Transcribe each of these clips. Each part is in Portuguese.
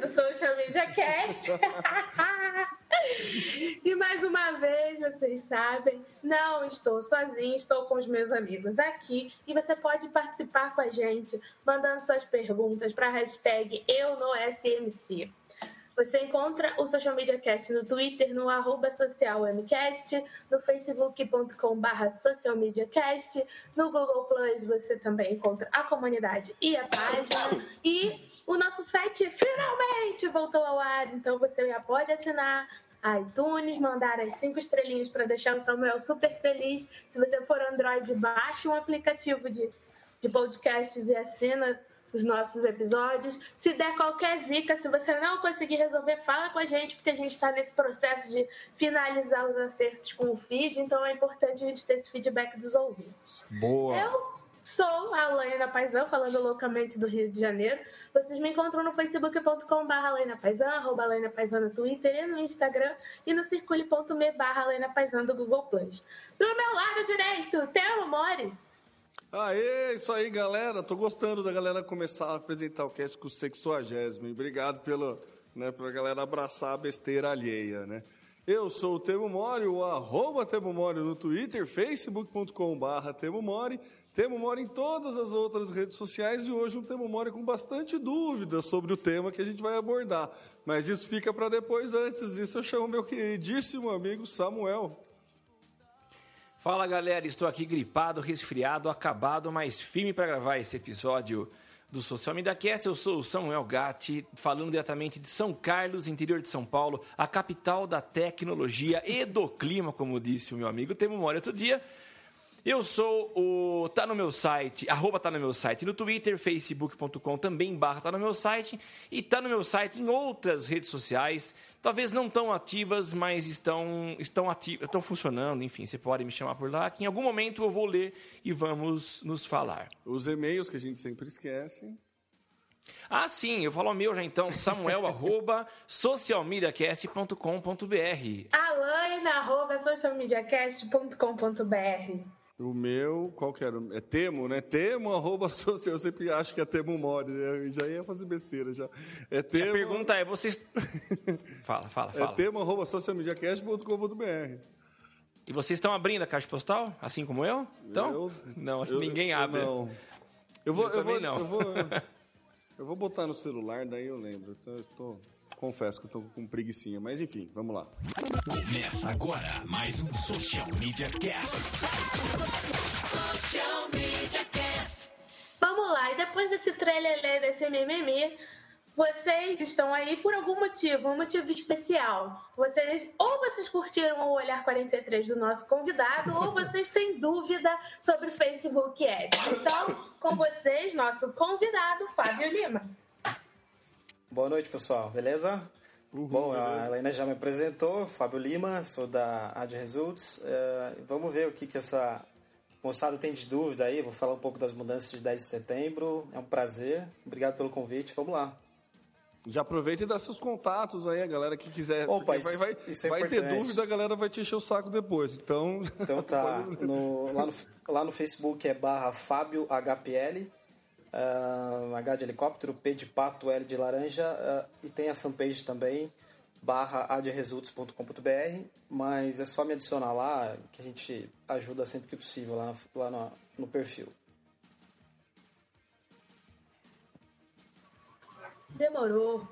do Social Media Cast. e mais uma vez, vocês sabem, não estou sozinha, estou com os meus amigos aqui. E você pode participar com a gente, mandando suas perguntas para a hashtag EuNoSMC. Você encontra o Social Media Cast no Twitter, no arroba socialmcast, no facebook.com barra socialmediacast, no Google Plus você também encontra a comunidade e a página. E o nosso site finalmente voltou ao ar, então você já pode assinar iTunes, mandar as cinco estrelinhas para deixar o Samuel super feliz. Se você for Android, baixe um aplicativo de, de podcasts e assina os nossos episódios. Se der qualquer zica, se você não conseguir resolver, fala com a gente, porque a gente está nesse processo de finalizar os acertos com o feed, então é importante a gente ter esse feedback dos ouvintes. Boa. Eu sou a Laina Paisão, falando loucamente do Rio de Janeiro. Vocês me encontram no facebook.com.br Laina Paisão, arroba Laina Paisão no Twitter e no Instagram e no circule.me barra Laina Paisão do Google Plus. Do meu lado direito, Telo Mori. Aê, isso aí, galera. Tô gostando da galera começar a apresentar o cast com o sexuagésimo. Obrigado pelo, né, pela galera abraçar a besteira alheia, né? Eu sou o Temo Mori, o arroba Temo Mori no Twitter, facebook.com barra Temo Mori, Temo Mori em todas as outras redes sociais e hoje um Temo Mori com bastante dúvidas sobre o tema que a gente vai abordar. Mas isso fica para depois, antes disso eu chamo meu queridíssimo amigo Samuel. Fala galera, estou aqui gripado, resfriado, acabado, mas firme para gravar esse episódio do Social Media Cast. Eu sou o Samuel Gatti, falando diretamente de São Carlos, interior de São Paulo, a capital da tecnologia e do clima, como disse o meu amigo Temo Mori outro dia. Eu sou o. Tá no meu site, arroba tá no meu site no Twitter, facebook.com também barra tá no meu site. E tá no meu site em outras redes sociais, talvez não tão ativas, mas estão, estão, ativas, estão funcionando, enfim, você pode me chamar por lá, que em algum momento eu vou ler e vamos nos falar. Os e-mails que a gente sempre esquece. Ah, sim, eu falo o meu já então, samuel arroba socialmediacast.com.br. Alaina, arroba socialmediacast.com.br. O meu, qual que era? É Temo, né? Temo, arroba social. Eu sempre acho que é Temo Mori, né? Eu já ia fazer besteira já. É E a Temo. pergunta é, vocês... fala, fala, É fala. Temo, arroba socialmediacast.com.br. E vocês estão abrindo a caixa postal, assim como eu? Então? Eu- não, acho eu- que ninguém eu abre. Não. Eu vou, Eu eu, vou, não. eu vou, eu vou botar no celular, daí eu lembro. Então, eu tô, confesso que eu tô com preguicinha, mas enfim, vamos lá. Começa agora mais um Social Media Cast. Social Media Cast. Vamos lá, e depois desse trelelê, desse mimimi, vocês estão aí por algum motivo, um motivo especial. Vocês, ou vocês curtiram o Olhar 43 do nosso convidado, ou vocês têm dúvida sobre o Facebook Ads. Então, com vocês, nosso convidado, Fábio Lima. Boa noite, pessoal. Beleza? Bom, a Helena já me apresentou, Fábio Lima, sou da Ad Results. Eh, vamos ver o que, que essa moçada tem de dúvida aí. Vou falar um pouco das mudanças de 10 de setembro. É um prazer. Obrigado pelo convite. Vamos lá. Já aproveita e dá seus contatos aí, a galera que quiser. Opa, isso- vai vai, isso é vai ter dúvida, a galera vai te encher o saco depois. Então. Então tá. No- lá, no, lá no Facebook é barra Fábio HPL. Uh, H de helicóptero, P de pato, L de laranja, uh, e tem a fanpage também, barra adresults.com.br, mas é só me adicionar lá que a gente ajuda sempre que possível lá, no, lá no, no perfil. Demorou.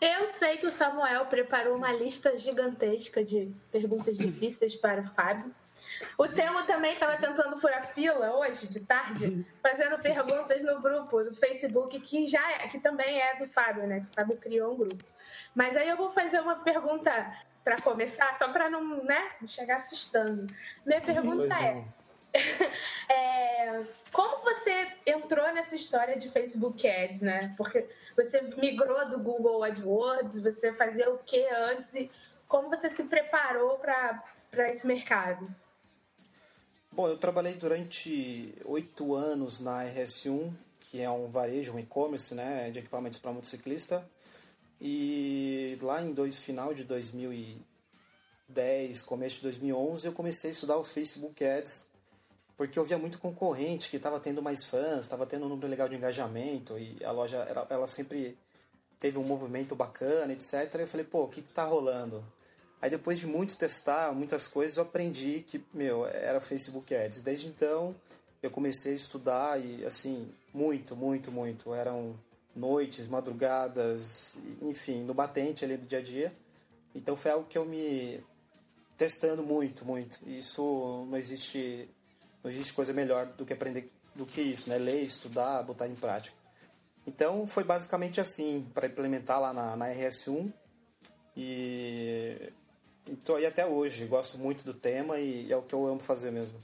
Eu sei que o Samuel preparou uma lista gigantesca de perguntas difíceis para o Fábio. O Temo também estava tentando furar fila hoje, de tarde, fazendo perguntas no grupo do Facebook, que já é, que também é do Fábio, né? Que o Fábio criou um grupo. Mas aí eu vou fazer uma pergunta para começar, só para não, né, chegar assustando. Minha pergunta é, é, como você entrou nessa história de Facebook Ads, né? Porque você migrou do Google AdWords, você fazia o que antes e como você se preparou para esse mercado? Bom, eu trabalhei durante oito anos na RS1, que é um varejo, um e-commerce, né, de equipamentos para motociclista. E lá em dois, final de 2010, começo de 2011, eu comecei a estudar o Facebook Ads, porque eu via muito concorrente que estava tendo mais fãs, estava tendo um número legal de engajamento e a loja ela, ela sempre teve um movimento bacana, etc. E eu falei, pô, o que está rolando? Aí depois de muito testar muitas coisas, eu aprendi que, meu, era Facebook Ads. Desde então, eu comecei a estudar e, assim, muito, muito, muito. Eram noites, madrugadas, enfim, no batente ali do dia a dia. Então foi algo que eu me testando muito, muito. Isso não existe, não existe coisa melhor do que aprender do que isso, né? Ler, estudar, botar em prática. Então foi basicamente assim para implementar lá na, na RS1 e Estou aí até hoje, gosto muito do tema e é o que eu amo fazer mesmo.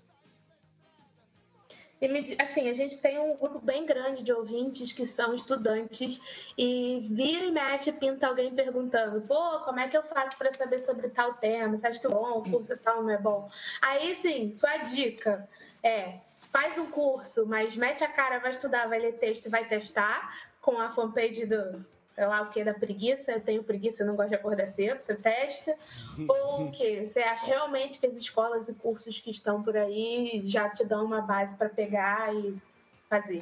E, assim, a gente tem um grupo bem grande de ouvintes que são estudantes e vira e mexe pinta alguém perguntando: pô, como é que eu faço para saber sobre tal tema? Você acha que é bom, o curso tal não é bom? Aí, sim, sua dica é: faz um curso, mas mete a cara, vai estudar, vai ler texto e vai testar com a fanpage do, sei lá o que da preguiça, eu tenho preguiça, não gosto de acordar cedo, você testa, ou o que? Você acha realmente que as escolas e cursos que estão por aí já te dão uma base para pegar e fazer?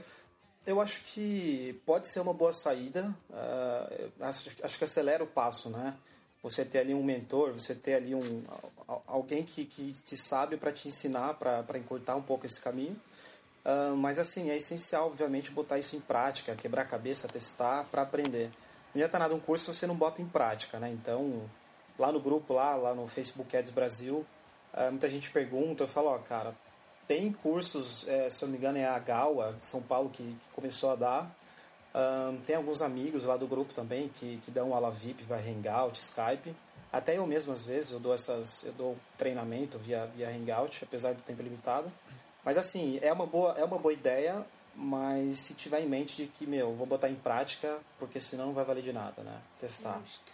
Eu acho que pode ser uma boa saída, uh, acho, acho que acelera o passo, né? Você ter ali um mentor, você ter ali um, alguém que, que, que sabe para te ensinar, para encurtar um pouco esse caminho. Uh, mas assim, é essencial, obviamente, botar isso em prática, quebrar a cabeça, testar para aprender. Não adianta nada um curso se você não bota em prática, né? Então, lá no grupo, lá, lá no Facebook Ads Brasil, uh, muita gente pergunta, eu falo, ó, cara, tem cursos, é, se eu não me engano é a Gaua de São Paulo que, começou a dar. Tem alguns amigos lá do grupo também que, que dão aula VIP, vai Hangout, Skype. Até eu mesmo, às vezes, eu dou, essas, eu dou treinamento via, via Hangout, apesar do tempo limitado. Mas assim, é uma boa, é uma boa ideia, mas se tiver em mente de que, meu, vou botar em prática, porque senão não vai valer de nada, né? Testar. Justo.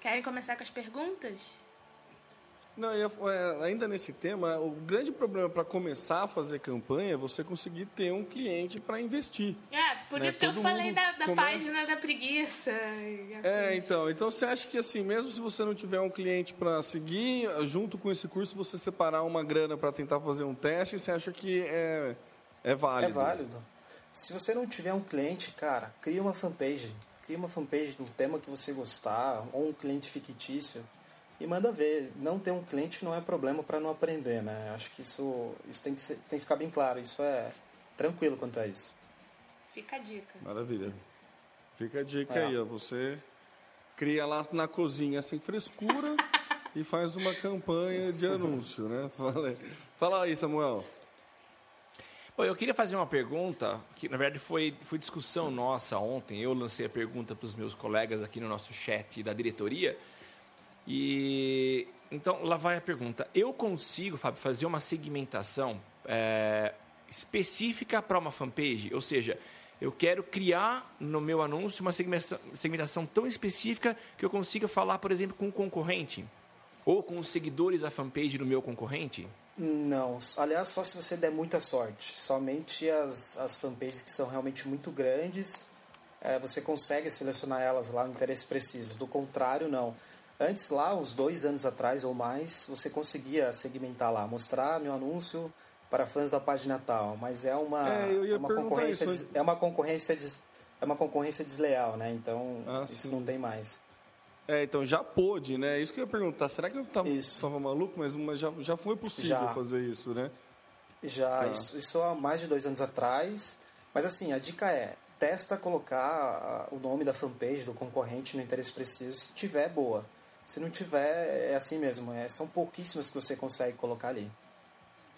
Querem começar com as perguntas? Não, eu, é, ainda nesse tema, o grande problema para começar a fazer campanha é você conseguir ter um cliente para investir. É, por né? isso que eu Todo falei mundo da, da começa- página da preguiça. É, então, então você acha que assim, mesmo se você não tiver um cliente para seguir, junto com esse curso você separar uma grana para tentar fazer um teste, você acha que é, é válido? É válido. Se você não tiver um cliente, cara, cria uma fanpage. Cria uma fanpage de um tema que você gostar, ou um cliente fictício, e manda ver. Não ter um cliente não é problema para não aprender, né? Acho que isso, isso tem, que ser- tem que ficar bem claro. Isso é tranquilo quanto a isso. Fica a dica. Maravilha. Fica a dica É. aí, ó. Você cria lá na cozinha sem frescura e faz uma campanha de anúncio, né? Fala aí, Fala aí Samuel. Bom, eu queria fazer uma pergunta, que na verdade foi, foi discussão nossa ontem. Eu lancei a pergunta para os meus colegas aqui no nosso chat da diretoria. E então lá vai a pergunta. Eu consigo, Fábio, fazer uma segmentação é, específica para uma fanpage? Ou seja, eu quero criar no meu anúncio uma segmentação, segmentação tão específica que eu consiga falar, por exemplo, com um concorrente? Ou com os seguidores da fanpage do meu concorrente? Não, aliás, só se você der muita sorte. Somente as, as fanpages que são realmente muito grandes, é, você consegue selecionar elas lá no interesse preciso. Do contrário, não. Antes, lá, uns dois anos atrás ou mais, você conseguia segmentar lá, mostrar meu anúncio para fãs da página tal, mas é uma, É, é uma concorrência isso, des- é uma concorrência des- é uma concorrência desleal, né? Então Ah, isso sim. não tem mais. É, então já pôde, né? Isso que eu ia perguntar. Será que eu tava, Isso. tava maluco? Mas, mas já, já foi possível Já. fazer isso, né? Já, Tá. isso, isso há mais de dois anos atrás. Mas assim, a dica é, testa colocar ah, o nome da fanpage do concorrente no interesse preciso se tiver boa. Se não tiver, é assim mesmo. É, são pouquíssimas que você consegue colocar ali.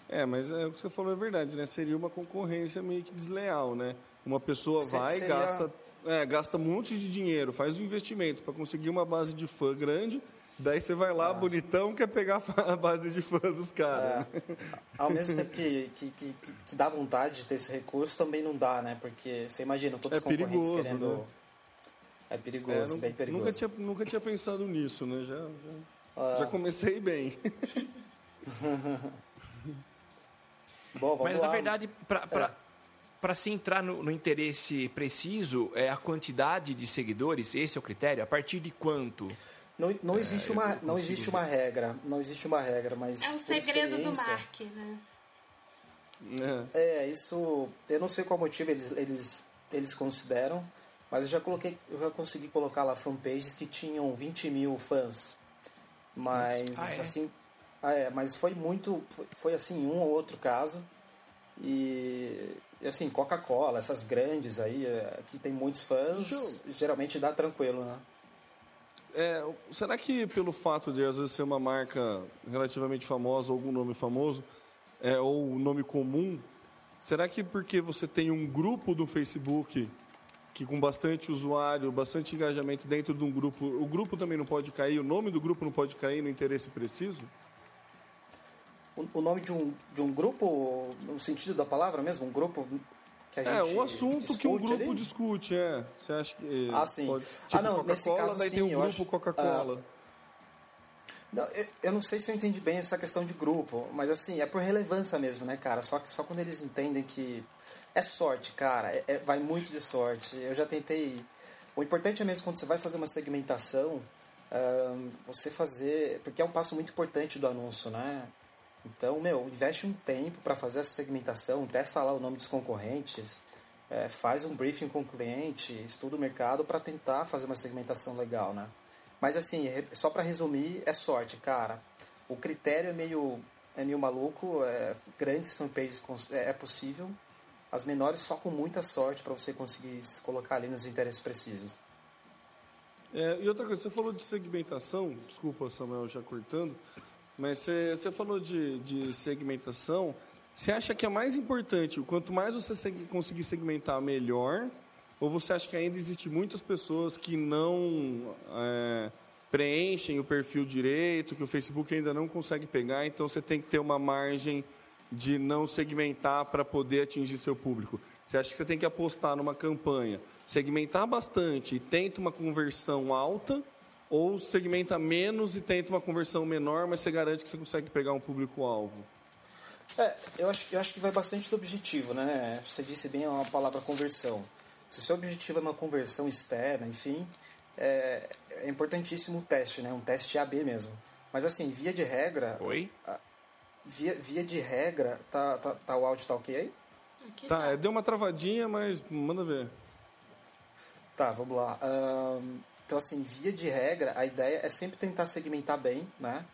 É, mas é, o que você falou é verdade, né? Seria uma concorrência meio que desleal, né? Uma pessoa vai e seria- gasta, é, gasta um monte de dinheiro, faz um investimento para conseguir uma base de fã grande, daí você vai Ah. lá, bonitão, quer pegar a base de fã dos caras. É. né? Ao mesmo tempo que, que, que, que- dá vontade de ter esse recurso, também não dá, né? Porque você imagina todos É os concorrentes perigoso, querendo. né? É É, perigoso, nu- bem perigoso. nunca, tinha, nunca tinha pensado nisso, né? Já, já, Ah. já comecei bem. Bom, vamos Mas lá. na verdade, para se entrar no, no interesse preciso, é a quantidade de seguidores, esse é o critério? A partir de quanto? Não, É, não existe uma, não existe uma regra, não existe uma regra, mas É o por segredo do Mark, né? É. É, isso, eu não sei qual motivo eles, eles, eles consideram, mas eu já coloquei, eu já consegui colocar lá fanpages que tinham 20 mil fãs, mas Ah, é? assim, ah, é, mas foi muito, foi, foi assim um ou outro caso e assim Coca-Cola, essas grandes aí é, que tem muitos fãs, geralmente dá tranquilo, né? É, será que pelo fato de às vezes ser uma marca relativamente famosa, algum nome famoso, é, ou um nome comum, será que porque você tem um grupo do Facebook que com bastante usuário, bastante engajamento dentro de um grupo, o grupo também não pode cair, o nome do grupo não pode cair no interesse preciso? O, o nome de um, de um grupo, no sentido da palavra mesmo, um grupo que a É, gente um assunto que um grupo ali? discute, é. Você acha que. Ah, sim. Pode, Ah, tipo, não, nesse caso, daí tem sim, um eu grupo Coca-Cola. Não, eu, eu não sei se eu entendi bem essa questão de grupo, mas assim, é por relevância mesmo, né, cara? Só que só quando eles entendem que é sorte, cara, é- é- vai muito de sorte. Eu já tentei. O importante é mesmo quando você vai fazer uma segmentação, ahn, você fazer. Porque é um passo muito importante do anúncio, né? Então, meu, investe um tempo para fazer essa segmentação, testa lá o nome dos concorrentes, é, faz um briefing com o cliente, estuda o mercado para tentar fazer uma segmentação legal, né? Mas assim, só para resumir, é sorte, cara. O critério é meio, é meio maluco, é, grandes fanpages é, é possível, as menores só com muita sorte para você conseguir se colocar ali nos interesses precisos. É, e outra coisa, você falou de segmentação, desculpa Samuel já cortando, mas você, falou de, de segmentação. Você acha que é mais importante, quanto mais você seg- conseguir segmentar, melhor? Ou você acha que ainda existe muitas pessoas que não é, preenchem o perfil direito, que o Facebook ainda não consegue pegar, então você tem que ter uma margem de não segmentar para poder atingir seu público? Você acha que você tem que apostar numa campanha, segmentar bastante e tenta uma conversão alta, ou segmenta menos e tenta uma conversão menor, mas você garante que você consegue pegar um público-alvo? É, eu acho, eu acho que vai bastante do objetivo, né? Você disse bem a palavra conversão. Se o seu objetivo é uma conversão externa, enfim, é, é importantíssimo o teste, né? Um teste AB mesmo. Mas assim, via de regra, Oi? via, via de regra, tá, tá, tá o áudio tá ok aí? Aqui Tá, é, deu uma travadinha, mas manda ver. Tá, vamos lá. Então, assim, via de regra, a ideia é sempre tentar segmentar bem, né?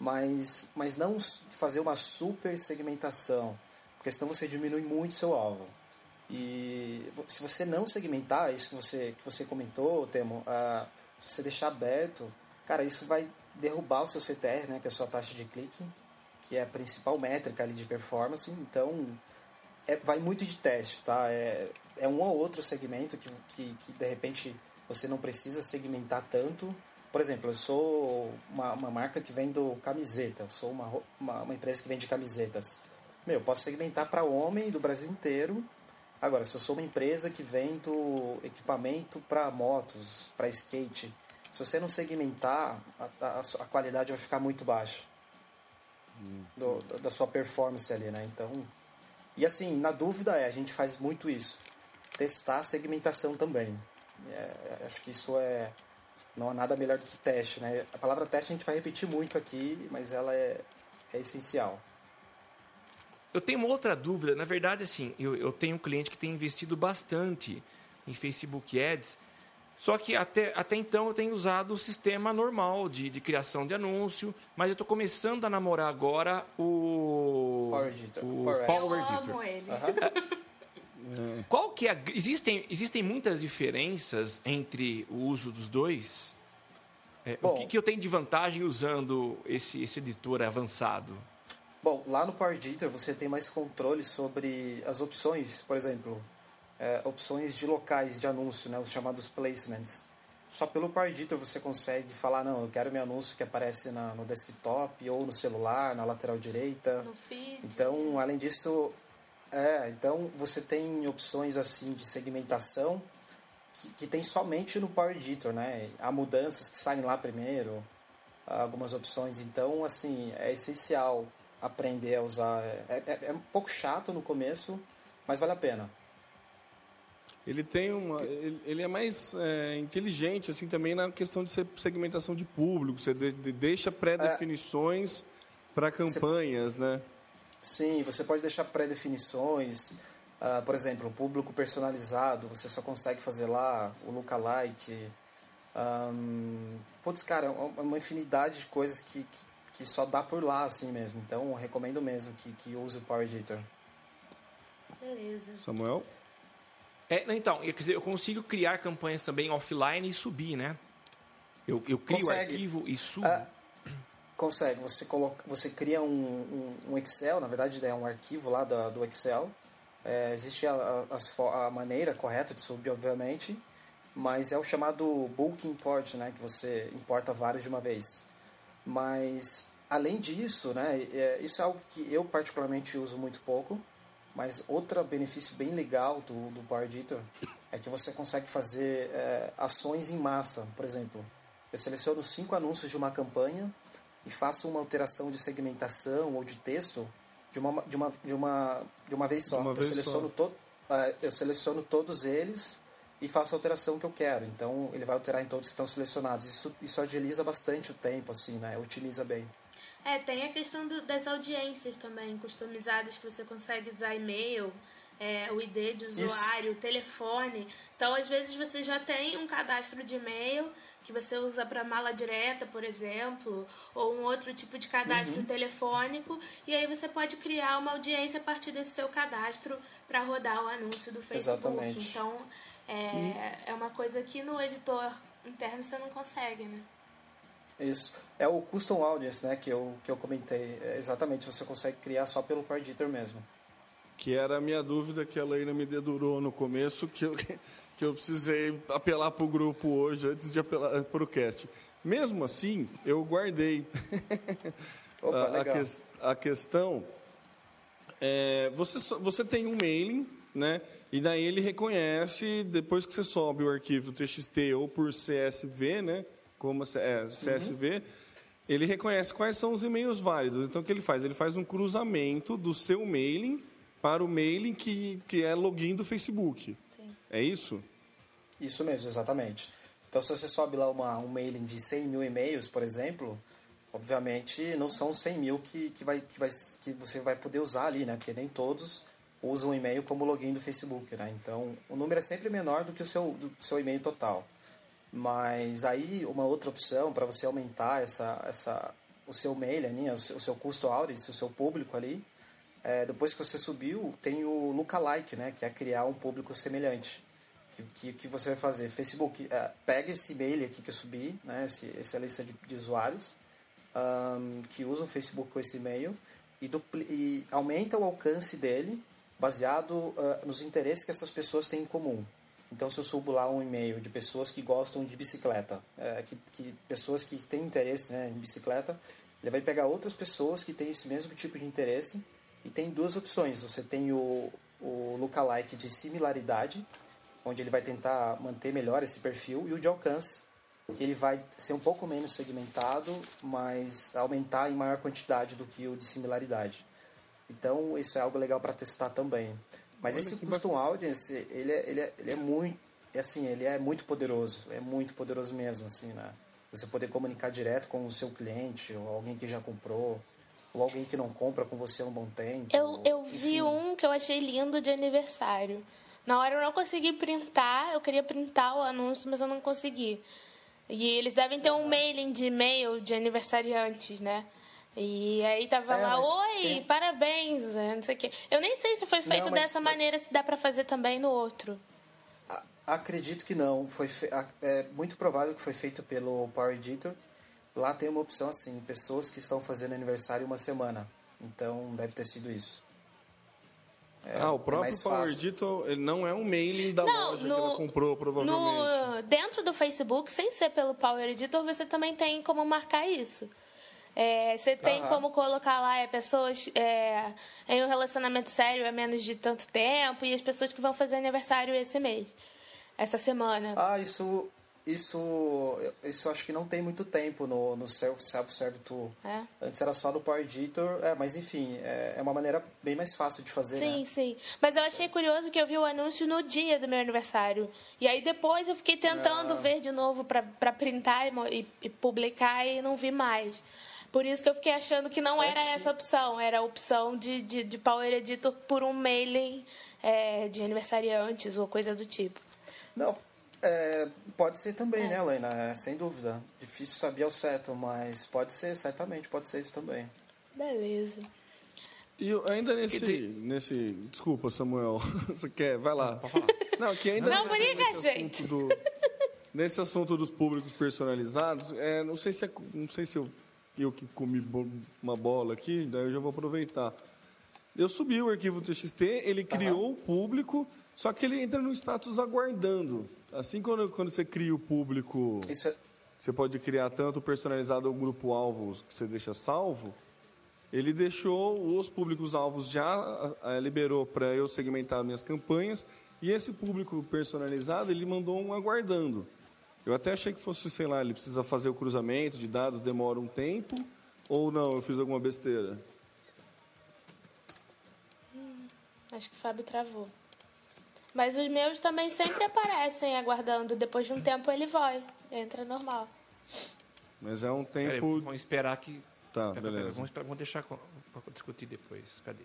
Mas, mas não fazer uma super segmentação, porque senão você diminui muito seu alvo. E se você não segmentar, isso que você, que você comentou, Temo, ah, se você deixar aberto, cara, isso vai derrubar o seu CTR, né? Que é a sua taxa de clique, que é a principal métrica ali de performance. Então, é, vai muito de teste, tá? É, é um ou outro segmento que, que, que, de repente você não precisa segmentar tanto. Por exemplo, eu sou uma, uma marca que vendo camiseta, eu sou uma, uma, uma empresa que vende camisetas. Meu, eu posso segmentar para homem do Brasil inteiro. Agora, se eu sou uma empresa que vendo equipamento para motos, para skate, se você não segmentar, a, a, a qualidade vai ficar muito baixa do- da- da sua performance ali, né? Então, e assim, na dúvida é, a gente faz muito isso. Testar a segmentação também. É, acho que isso é. Não há nada melhor do que teste, né? A palavra teste a gente vai repetir muito aqui, mas ela é, é essencial. eu tenho uma outra dúvida. Na verdade, assim, eu, eu tenho um cliente que tem investido bastante em Facebook Ads, só que até, até então eu tenho usado o sistema normal de, de criação de anúncio, mas eu estou começando a namorar agora o Power Editor. O Power Power Eu Editor. amo ele. Qual que é a, existem existem muitas diferenças entre o uso dos dois? É, o Bom. que, que eu tenho de vantagem usando esse esse editor avançado? Bom, lá no Power Editor você tem mais controle sobre as opções, por exemplo, é, opções de locais de anúncio, né, os chamados placements. Só pelo Power Editor você consegue falar, não, eu quero meu anúncio que aparece na, no desktop ou no celular, na lateral direita. No feed. Então, além disso, é, então você tem opções assim de segmentação que, que tem somente no Power Editor, né? Há mudanças que saem lá primeiro, algumas opções. Então, assim, é essencial aprender a usar. É, é, é um pouco chato no começo, mas vale a pena. Ele tem uma. Ele, ele é mais é, inteligente, assim, também na questão de se- segmentação de público. Você de- de- deixa pré-definições para campanhas, né? Sim, você pode deixar pré-definições. ah, por exemplo, público personalizado, você só consegue fazer lá o lookalike. Um, putz, cara, é uma infinidade de coisas que, que, que só dá por lá, assim mesmo. Então, eu recomendo mesmo que, que use o Power Editor. Beleza. Samuel? É, então, eu, quer dizer, eu consigo criar campanhas também offline e subir, né? Eu, eu crio o Consegue. arquivo e subo. Ah, Consegue, você, coloca, você cria um, um, um Excel, na verdade é um arquivo lá da, do Excel. É, existe a, a, a maneira correta de subir, obviamente, mas é o chamado bulk import, né, que você importa vários de uma vez. Mas, além disso, né, é, isso é algo que eu particularmente uso muito pouco, mas outro benefício bem legal do, do Power Editor é que você consegue fazer é, ações em massa. Por exemplo, eu seleciono cinco anúncios de uma campanha e faço uma alteração de segmentação ou de texto de uma, de uma, de uma, de uma vez só. Uma eu, vez seleciono só. To, eh, eu seleciono todos eles e faço a alteração que eu quero. Então, ele vai alterar em todos que estão selecionados. Isso, isso agiliza bastante o tempo, assim, né? Otimiza bem. É, tem a questão do- das audiências também, customizadas, que você consegue usar e-mail, é, o ID de usuário, o telefone. Então, às vezes, você já tem um cadastro de e-mail que você usa para mala direta, por exemplo, ou um outro tipo de cadastro Uhum. telefônico, e aí você pode criar uma audiência a partir desse seu cadastro para rodar o anúncio do Facebook. Exatamente. Então, é, é uma coisa que no editor interno você não consegue, né? Isso. É o Custom Audience, né? Que eu, que eu comentei. É, exatamente, você consegue criar só pelo Power Editor mesmo. Que era a minha dúvida que a Leila me dedurou no começo, que eu, que eu precisei apelar para o grupo hoje, antes de apelar para o cast. Mesmo assim, eu guardei. Opa, a, ques- a questão é, você, você tem um mailing, né? E daí ele reconhece, depois que você sobe o arquivo TXT ou por CSV, né? Como é, CSV, ele reconhece quais são os e-mails válidos. Então, o que ele faz? Ele faz um cruzamento do seu mailing para o mailing que, que é login do Facebook. É isso? Isso mesmo, exatamente. Então, se você sobe lá uma, um mailing de 100 mil e-mails, por exemplo, obviamente não são 100 mil que, que, vai, que, vai, que você vai poder usar ali, né? Porque nem todos usam o e-mail como login do Facebook, né? Então, o número é sempre menor do que o seu, do seu e-mail total. Mas aí, uma outra opção para você aumentar essa, essa, o seu mail, né? o seu, custo audience, o seu público ali, é, depois que você subiu, tem o lookalike, né? Que é criar um público semelhante. Que, que, que você vai fazer? Facebook, é, pega esse e-mail aqui que eu subi, né? Esse, essa lista de, de usuários ahn, que usam o Facebook com esse e-mail e, e aumenta o alcance dele baseado ah, nos interesses que essas pessoas têm em comum. Então, se eu subo lá um e-mail de pessoas que gostam de bicicleta, é, que, que pessoas que têm interesse né, em bicicleta, ele vai pegar outras pessoas que têm esse mesmo tipo de interesse e tem duas opções. Você tem o, o lookalike de similaridade, onde ele vai tentar manter melhor esse perfil, e o de alcance, que ele vai ser um pouco menos segmentado, mas aumentar em maior quantidade do que o de similaridade. Então, isso é algo legal para testar também. Mas esse custom audience, ele é, ele é, ele é muito, é assim, ele é muito poderoso, é muito poderoso mesmo, assim, né? Você poder comunicar direto com o seu cliente ou alguém que já comprou. Ou alguém que não compra com você há um bom tempo. Eu, eu vi um que eu achei lindo de aniversário. Na hora eu não consegui printar, eu queria printar o anúncio, mas eu não consegui. E eles devem ter um mailing de e-mail de aniversariantes, né? E aí tava É, lá, oi, tem- parabéns, é, não sei o quê. Eu nem sei se foi feito Não, mas- dessa maneira, se dá pra fazer também no outro. Acredito que não. Foi fe- É muito provável que foi feito pelo Power Editor. Lá tem uma opção assim, pessoas que estão fazendo aniversário uma semana. Então deve ter sido isso. É, ah, o é próprio mais Power ele não é um mailing da Não, loja no- que ela comprou, provavelmente. No, dentro do Facebook, sem ser pelo Power Editor, você também tem como marcar isso. É, você tem Aham. como colocar lá é, pessoas é, em um relacionamento sério há menos de tanto tempo e as pessoas que vão fazer aniversário esse mês, essa semana. Ah, isso, isso, isso acho que não tem muito tempo no, no Self- Self-Serve Tool. É. Antes era só no Power Editor, é, mas enfim, é, é uma maneira bem mais fácil de fazer, Sim, né? sim. Mas eu achei curioso que eu vi o anúncio no dia do meu aniversário. E aí depois eu fiquei tentando Ah. ver de novo pra printar e, e- e publicar e não vi mais. Por isso que eu fiquei achando que não era essa opção. Era a opção de, de, de Power Editor por um mailing é, de aniversariantes ou coisa do tipo. Não, é, pode ser também, né, Helena? É, sem dúvida. Difícil saber ao certo, mas pode ser, certamente, pode ser isso também. Beleza. E ainda nesse, nesse. Desculpa, Samuel. Você quer? Vai lá. Não, que ainda Não nesse, briga, nesse gente. assunto do- nesse assunto dos públicos personalizados, é, não sei se é, não sei se eu, eu que comi bo- uma bola aqui, daí eu já vou aproveitar. Eu subi o arquivo TXT, ele criou o público, só que ele entra no status aguardando. Assim quando, quando você cria o público. Isso é, Você pode criar tanto personalizado ou grupo-alvo que você deixa salvo. Ele deixou os públicos-alvos já, liberou para eu segmentar minhas campanhas. E esse público personalizado, ele mandou um aguardando. Eu até achei que fosse, sei lá, ele precisa fazer o cruzamento de dados, demora um tempo. Ou não, eu fiz alguma besteira. Acho que o Fábio travou. Mas os meus também sempre aparecem aguardando. Depois de um tempo ele vai. Entra normal. Mas é um Peraí, tempo. vamos esperar que. Tá, Pera, pera, beleza. Vamos, esperar, vamos deixar pra discutir depois. Cadê?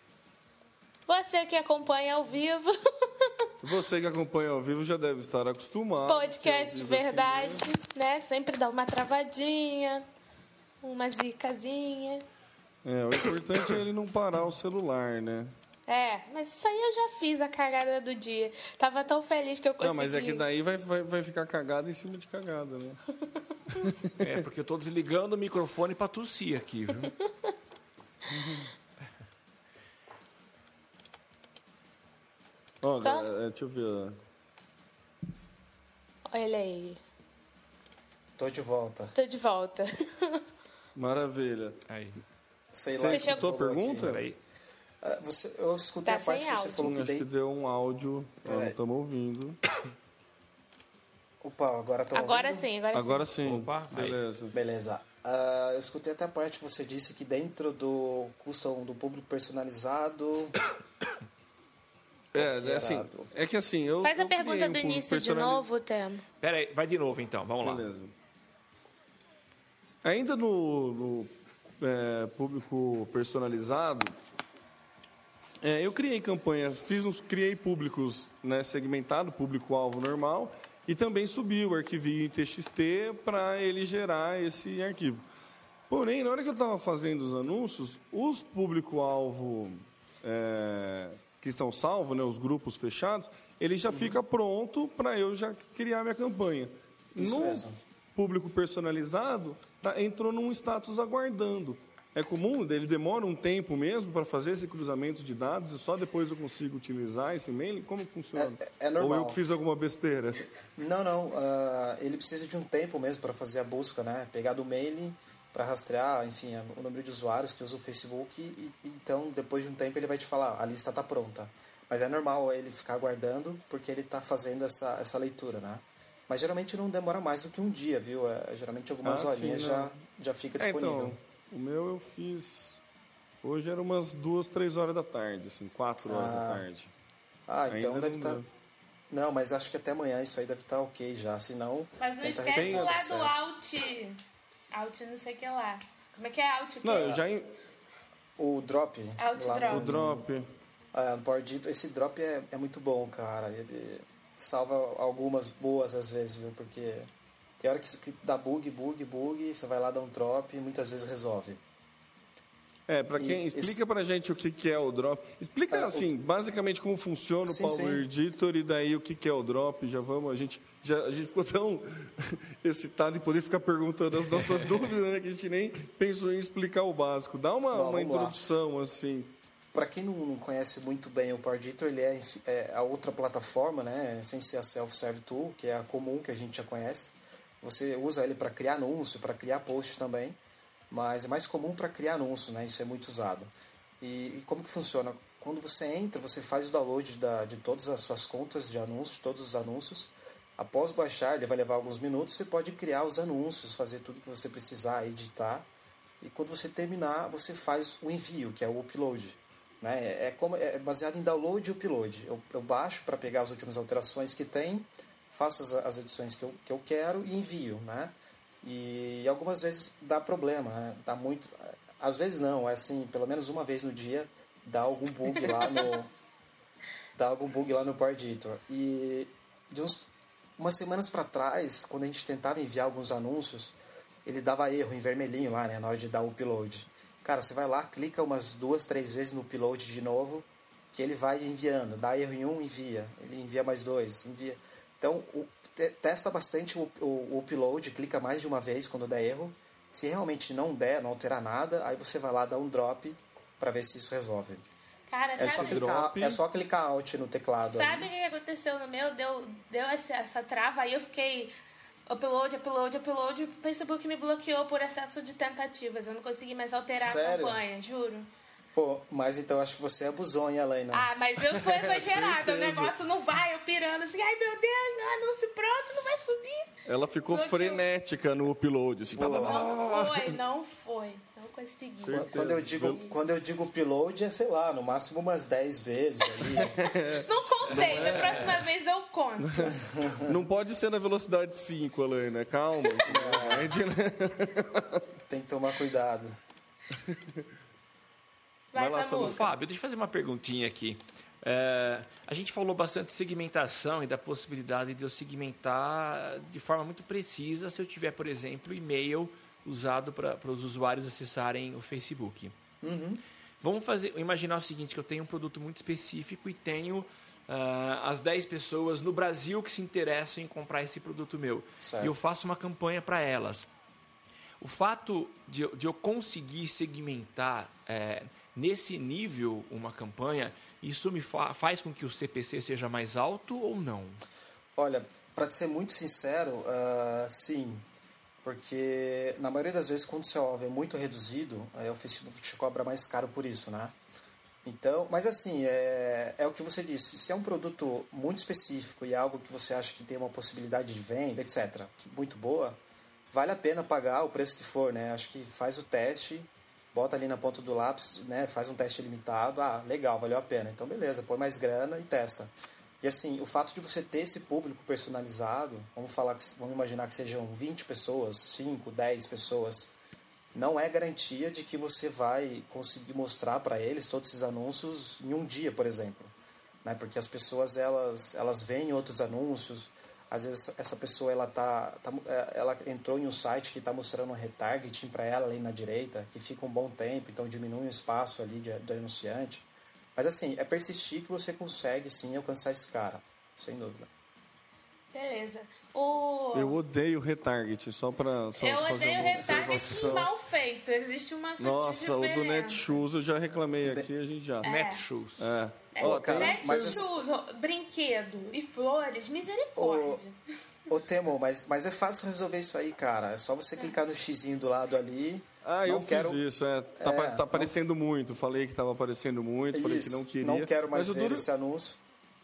Você que acompanha ao vivo, Você que acompanha ao vivo já deve estar acostumado. podcast de que ao vivo é assim verdade, né? Sempre dá uma travadinha, uma zicazinha. É, o importante é ele não parar o celular, né? É, mas isso aí eu já fiz a cagada do dia. Tava tão feliz que eu consegui. Não, mas é que daí vai, vai, vai ficar cagada em cima de cagada, né? É, porque eu tô desligando o microfone pra tossir aqui, viu? Olha, Só- é, deixa eu ver. Olha aí. tô de volta. Tô de volta. Maravilha. Aí. Sei Você lá. que escutou a aqui. pergunta? Peraí. Ah, você, eu escutei Tá a parte que você áudio. falou que Acho que deu um áudio. Nós não Peraí. estamos ouvindo. Opa, agora Agora ouvindo? sim, agora, Agora sim. sim. Opa, aí. Beleza. Beleza. Ah, eu escutei até a parte que você disse que dentro do custom do público personalizado. É, é assim, é que assim, eu. Faz a eu pergunta um do início de personali- novo, Temo. Peraí, vai de novo então, vamos lá. Beleza. Ainda no, no, é, público personalizado, é, eu criei campanha, fiz uns, criei públicos né, segmentado, público-alvo normal, e também subi o arquivinho em TXT para ele gerar esse arquivo. Porém, na hora que eu estava fazendo os anúncios, os público-alvo é, que estão salvos, né, os grupos fechados, ele já fica pronto para eu já criar minha campanha. Isso no mesmo. público personalizado, tá, entrou num status aguardando. É comum, ele demora um tempo mesmo para fazer esse cruzamento de dados e só depois eu consigo utilizar esse e-mail? Como funciona? É- é normal. Ou eu fiz alguma besteira? Não, não. ah, ele precisa de um tempo mesmo para fazer a busca, né? Pegar do mailing para rastrear, enfim, o número de usuários que usa o Facebook. E, então, depois de um tempo, ele vai te falar: a lista está pronta. Mas é normal ele ficar aguardando porque ele está fazendo essa, essa leitura, né? Mas geralmente não demora mais do que um dia, viu? É, geralmente algumas Ah, sim, horinhas não. já, já fica É, disponível. então, o meu eu fiz. Hoje era umas duas, três horas da tarde, assim, quatro horas da Ah, tarde. Ah, então Ainda deve não estar. deu. Não, mas acho que até amanhã isso aí deve estar ok já. Se não. Mas não tenta esquece repetir o o lá do processo. Alt. Alt não sei o que lá. Como é que é Alt? Não, eu já. O drop. Outdrop. lá no- O drop. Ah, no Power Dito, esse drop é, é muito bom, cara. Ele salva algumas boas às vezes, viu? Porque tem hora que dá bug, bug, bug, você vai lá dar um drop e muitas vezes resolve. É, pra quem. E Explica esse- pra gente o que, que é o drop. Explica, o- assim, basicamente como funciona o Sim, Power sim. Editor e daí o que, que é o drop. Já vamos. A gente, já, a gente ficou tão excitado em poder ficar perguntando as nossas dúvidas, né? Que a gente nem pensou em explicar o básico. Dá uma, Bom, uma vamos lá. introdução, assim. Para quem não conhece muito bem o Power Editor, ele é, é a outra plataforma, né, sem ser a Self-Serve Tool, que é a comum que a gente já conhece. Você usa ele para criar anúncio, para criar post também, mas é mais comum para criar anúncio, né, isso é muito usado. E, e como que funciona? Quando você entra, você faz o download da, de todas as suas contas de anúncios, todos os anúncios. Após baixar, ele vai levar alguns minutos, você pode criar os anúncios, fazer tudo que você precisar, editar. E quando você terminar, você faz o envio, que é o upload. Né? É, como, é baseado em download e upload. Eu, eu baixo para pegar as últimas alterações que tem, faço as, as edições que eu, que eu quero e envio. Né? E algumas vezes dá problema, né? dá muito. Às vezes não, é assim, pelo menos uma vez no dia dá algum bug lá no. dá algum bug lá no Power Editor. E de uns, umas semanas para trás, quando a gente tentava enviar alguns anúncios, ele dava erro em vermelhinho lá, né, na hora de dar o upload. Cara, você vai lá, clica umas duas, três vezes no upload de novo, que ele vai enviando. Dá erro em um, envia. Ele envia mais dois, envia. Então, o- te- testa bastante o, o, o upload, clica mais de uma vez quando der erro. Se realmente não der, não alterar nada, aí você vai lá dar um drop para ver se isso resolve. Cara, É só, clicar, é só clicar Alt no teclado. sabe o que aconteceu no meu? Deu, deu essa, essa trava, aí eu fiquei upload, upload, upload. O Facebook me bloqueou por excesso de tentativas. Eu não consegui mais alterar Sério? a campanha, juro. Pô, mas então acho que você abusou, hein, Alaina? Ah, mas eu sou exagerada. o negócio não vai, eu pirando assim. Ai, meu Deus, meu anúncio pronto, não vai subir. Ela ficou frenética no upload. Assim, blá, blá, blá, blá, blá. Não foi, não foi. Não consegui. Qu- Quando eu digo, quando eu digo upload, é, sei lá, no máximo umas 10 vezes ali. Não contei, da próxima vez eu conto. Não pode ser na velocidade 5, Helena. Calma. Mede, né? Tem que tomar cuidado. Vai, Vai lá, Samuca. Fábio, deixa eu fazer uma perguntinha aqui. É, a gente falou bastante de segmentação e da possibilidade de eu segmentar de forma muito precisa se eu tiver, por exemplo, e-mail usado para os usuários acessarem o Facebook. Vamos fazer, imaginar o seguinte, que eu tenho um produto muito específico e tenho ah, as 10 pessoas no Brasil que se interessam em comprar esse produto meu. Certo. E eu faço uma campanha para elas. O fato de, eu- de eu conseguir segmentar é, nesse nível uma campanha, isso me fa- faz com que o CPC seja mais alto ou não? Olha, para ser muito sincero, ah, sim. Porque na maioria das vezes, quando o seu alvo é muito reduzido, o Facebook te cobra mais caro por isso, né? Então, mas assim, é, é o que você disse. Se é um produto muito específico e é algo que você acha que tem uma possibilidade de venda, etc., muito boa, vale a pena pagar o preço que for, né? Acho que faz o teste, bota ali na ponta do lápis, né? Faz um teste limitado. Ah, legal, valeu a pena. Então, beleza, põe mais grana e testa. E assim, o fato de você ter esse público personalizado, vamos falar que, vamos imaginar que sejam 20 pessoas, 5, 10 pessoas, não é garantia de que você vai conseguir mostrar para eles todos esses anúncios em um dia, por exemplo. Né? Porque as pessoas elas, elas veem outros anúncios, às vezes essa pessoa ela tá, tá ela entrou em um site que está mostrando um retargeting para ela ali na direita, que fica um bom tempo, então diminui o espaço ali de, do anunciante. Mas assim, é persistir que você consegue sim alcançar esse cara, sem dúvida. Beleza. O... Eu odeio retarget, só pra só Eu fazer odeio observação. mal feito. Existe uma Nossa, o do diferença. Netshoes eu já reclamei aqui, a gente já. Netshoes. É. É, Ó, cara, Netshoes, mas- brinquedo e flores, misericórdia. Ô Temo, mas, mas é fácil resolver isso aí, cara. É só você clicar no xizinho do lado ali. Ah, não eu quero, fiz isso, é. Tá, É, tá não- aparecendo muito. Falei que tava aparecendo muito, falei que Isso, não queria. não quero mais mas ver duro, esse anúncio.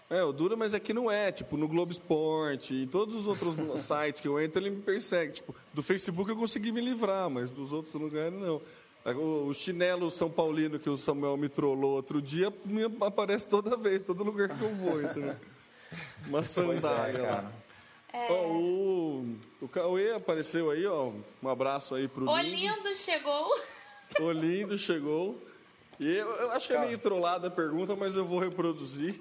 É, o duro, mas é que não é. Tipo, no Globo Esporte e todos os outros sites que eu entro, ele me persegue. Tipo, do Facebook eu consegui me livrar, mas dos outros lugares não. O, chinelo São Paulino que o Samuel me trollou outro dia me aparece toda vez, todo lugar que eu vou. Entendeu? Uma é, sandália lá. cara. É. Ó, o, o Cauê apareceu aí, ó. Um abraço aí pro O Lindo. lindo chegou. O lindo chegou. E eu, eu acho que é meio trollada a pergunta, mas eu vou reproduzir.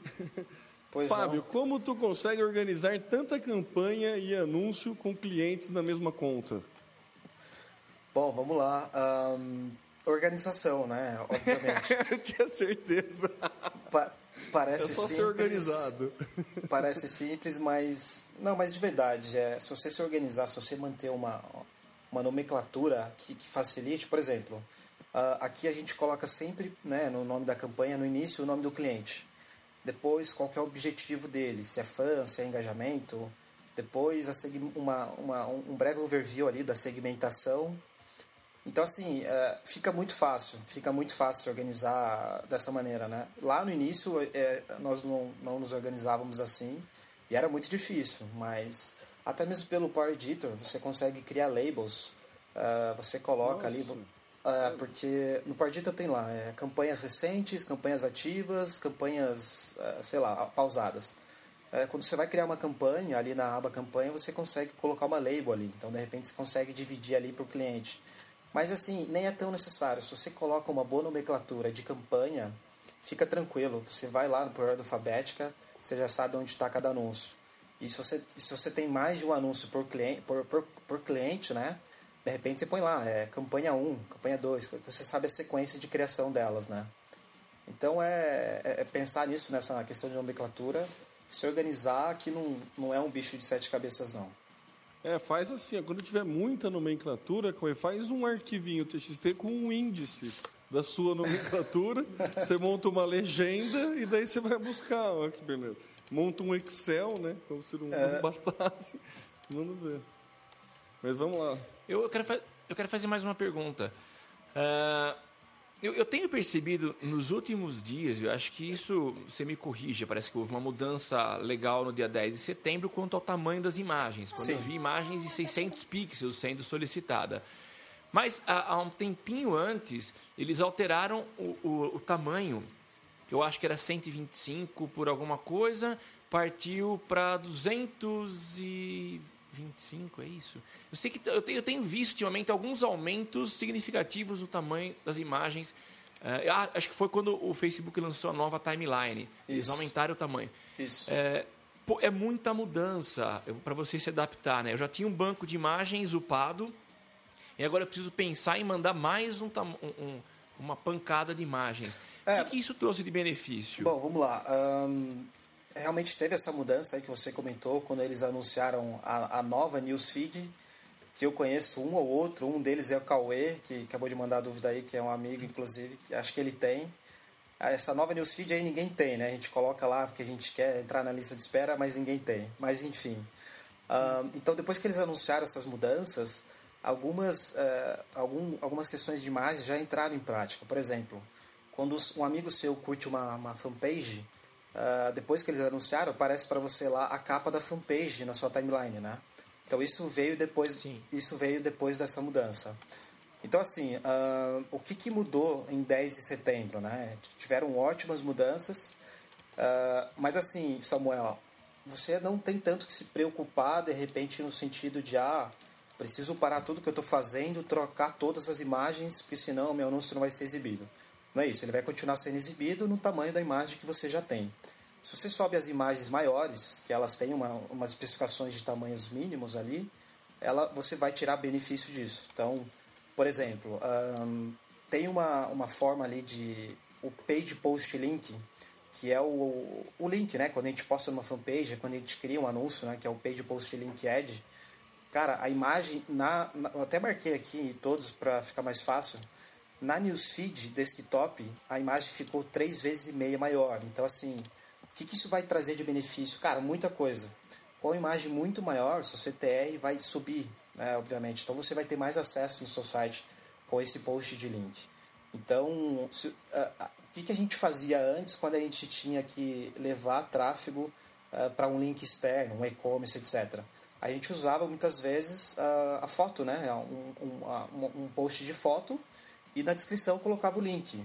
Pois Fábio, não. como tu consegue organizar tanta campanha e anúncio com clientes na mesma conta? Bom, vamos lá. Ahn, organização, né? Obviamente. eu tinha certeza. Pa- parece É só simples, ser organizado. Parece simples, mas. Não, mas de verdade, é, se você se organizar, se você manter uma, uma nomenclatura que, que facilite, por exemplo, ah, aqui a gente coloca sempre né, no nome da campanha, no início, o nome do cliente. Depois, qual que é o objetivo dele, se é fã, se é engajamento. Depois, a uma, uma, um breve overview ali da segmentação. Então, assim, é, fica muito fácil, fica muito fácil se organizar dessa maneira, né? Lá no início, é, nós não, não nos organizávamos assim e era muito difícil, mas até mesmo pelo Power Editor, você consegue criar labels, ah, você coloca ali... Nossa. ah, porque no Power Editor tem lá é, campanhas recentes, campanhas ativas, campanhas, ah, sei lá, pausadas. É, quando você vai criar uma campanha, ali na aba campanha, você consegue colocar uma label ali. Então, de repente, você consegue dividir ali para o cliente. Mas, assim, nem é tão necessário. Se você coloca uma boa nomenclatura de campanha, fica tranquilo. Você vai lá por ordem alfabética, você já sabe onde está cada anúncio. E se você, se você tem mais de um anúncio por cliente, por, por, por cliente, né? De repente você põe lá, é campanha 1, campanha 2, você sabe a sequência de criação delas, né? Então é, é- é pensar nisso, nessa questão de nomenclatura, se organizar, que não, não é um bicho de sete cabeças, não. É, faz assim, quando tiver muita nomenclatura, Cauê, faz um arquivinho TXT com um índice da sua nomenclatura, você monta uma legenda e daí você vai buscar, ó, que beleza. Monta um Excel, né, como se não, É. não bastasse. Vamos ver. Mas vamos lá. Eu, eu quero, fa- eu quero fazer mais uma pergunta. Ah, eu, eu tenho percebido nos últimos dias, eu acho que isso, você me corrija, parece que houve uma mudança legal no dia 10 de setembro quanto ao tamanho das imagens. Quando Sim. eu vi imagens de 600 pixels sendo solicitada. Mas há, há um tempinho antes, eles alteraram o, o, o tamanho, que eu acho que era 125 por alguma coisa, partiu para 225, é isso? Eu sei que eu tenho, eu tenho visto ultimamente alguns aumentos significativos no tamanho das imagens. Ah, acho que foi quando o Facebook lançou a nova timeline. Eles Isso. aumentaram o tamanho. Isso. É, pô, é muita mudança para você se adaptar, né? Eu já tinha um banco de imagens upado e agora eu preciso pensar em mandar mais um, um- um- uma pancada de imagens. É. O que, que isso trouxe de benefício? Bom, vamos lá. Ahn, realmente teve essa mudança aí que você comentou quando eles anunciaram a, a nova newsfeed, que eu conheço um ou outro. Um deles é o Cauê, que acabou de mandar a dúvida aí, que é um amigo, inclusive, que acho que ele tem. Ah, Essa nova newsfeed aí ninguém tem, né? A gente coloca lá porque a gente quer entrar na lista de espera, mas ninguém tem. Mas enfim. Então, depois que eles anunciaram essas mudanças, algumas, eh, algum, algumas questões de imagem já entraram em prática. Por exemplo, quando um amigo seu curte uma, uma fanpage, ah, depois que eles anunciaram, aparece para você lá a capa da fanpage na sua timeline, né? Então isso veio depois, Sim. isso veio depois dessa mudança. Então assim, ah, o que, que mudou em 10 de setembro, né? Tiveram ótimas mudanças, ah, mas assim, Samuel, você não tem tanto que se preocupar de repente no sentido de ah, preciso parar tudo que eu estou fazendo, trocar todas as imagens, porque senão meu anúncio não vai ser exibido. Não é isso, ele vai continuar sendo exibido no tamanho da imagem que você já tem. Se você sobe as imagens maiores, que elas têm uma, umas especificações de tamanhos mínimos ali, ela, você vai tirar benefício disso. Então, por exemplo, ahn, tem uma, uma forma ali de o page post link, que é o, o link, né? Quando a gente posta numa fanpage, quando a gente cria um anúncio, né? Que é o page post link ad. Cara, a imagem, na, na- eu até marquei aqui todos para ficar mais fácil. Na newsfeed desktop, a imagem ficou três vezes e meia maior. Então, assim, o que, que isso vai trazer de benefício? Cara, muita coisa. Com a imagem muito maior, seu CTR vai subir, né, obviamente. Então, você vai ter mais acesso no seu site com esse post de link. Então, se- a- o que, que a gente fazia antes quando a gente tinha que levar tráfego para um link externo, um e-commerce, etc. A gente usava muitas vezes ah, a foto, né? Um, um, a- um- um post de foto e na descrição colocava o link.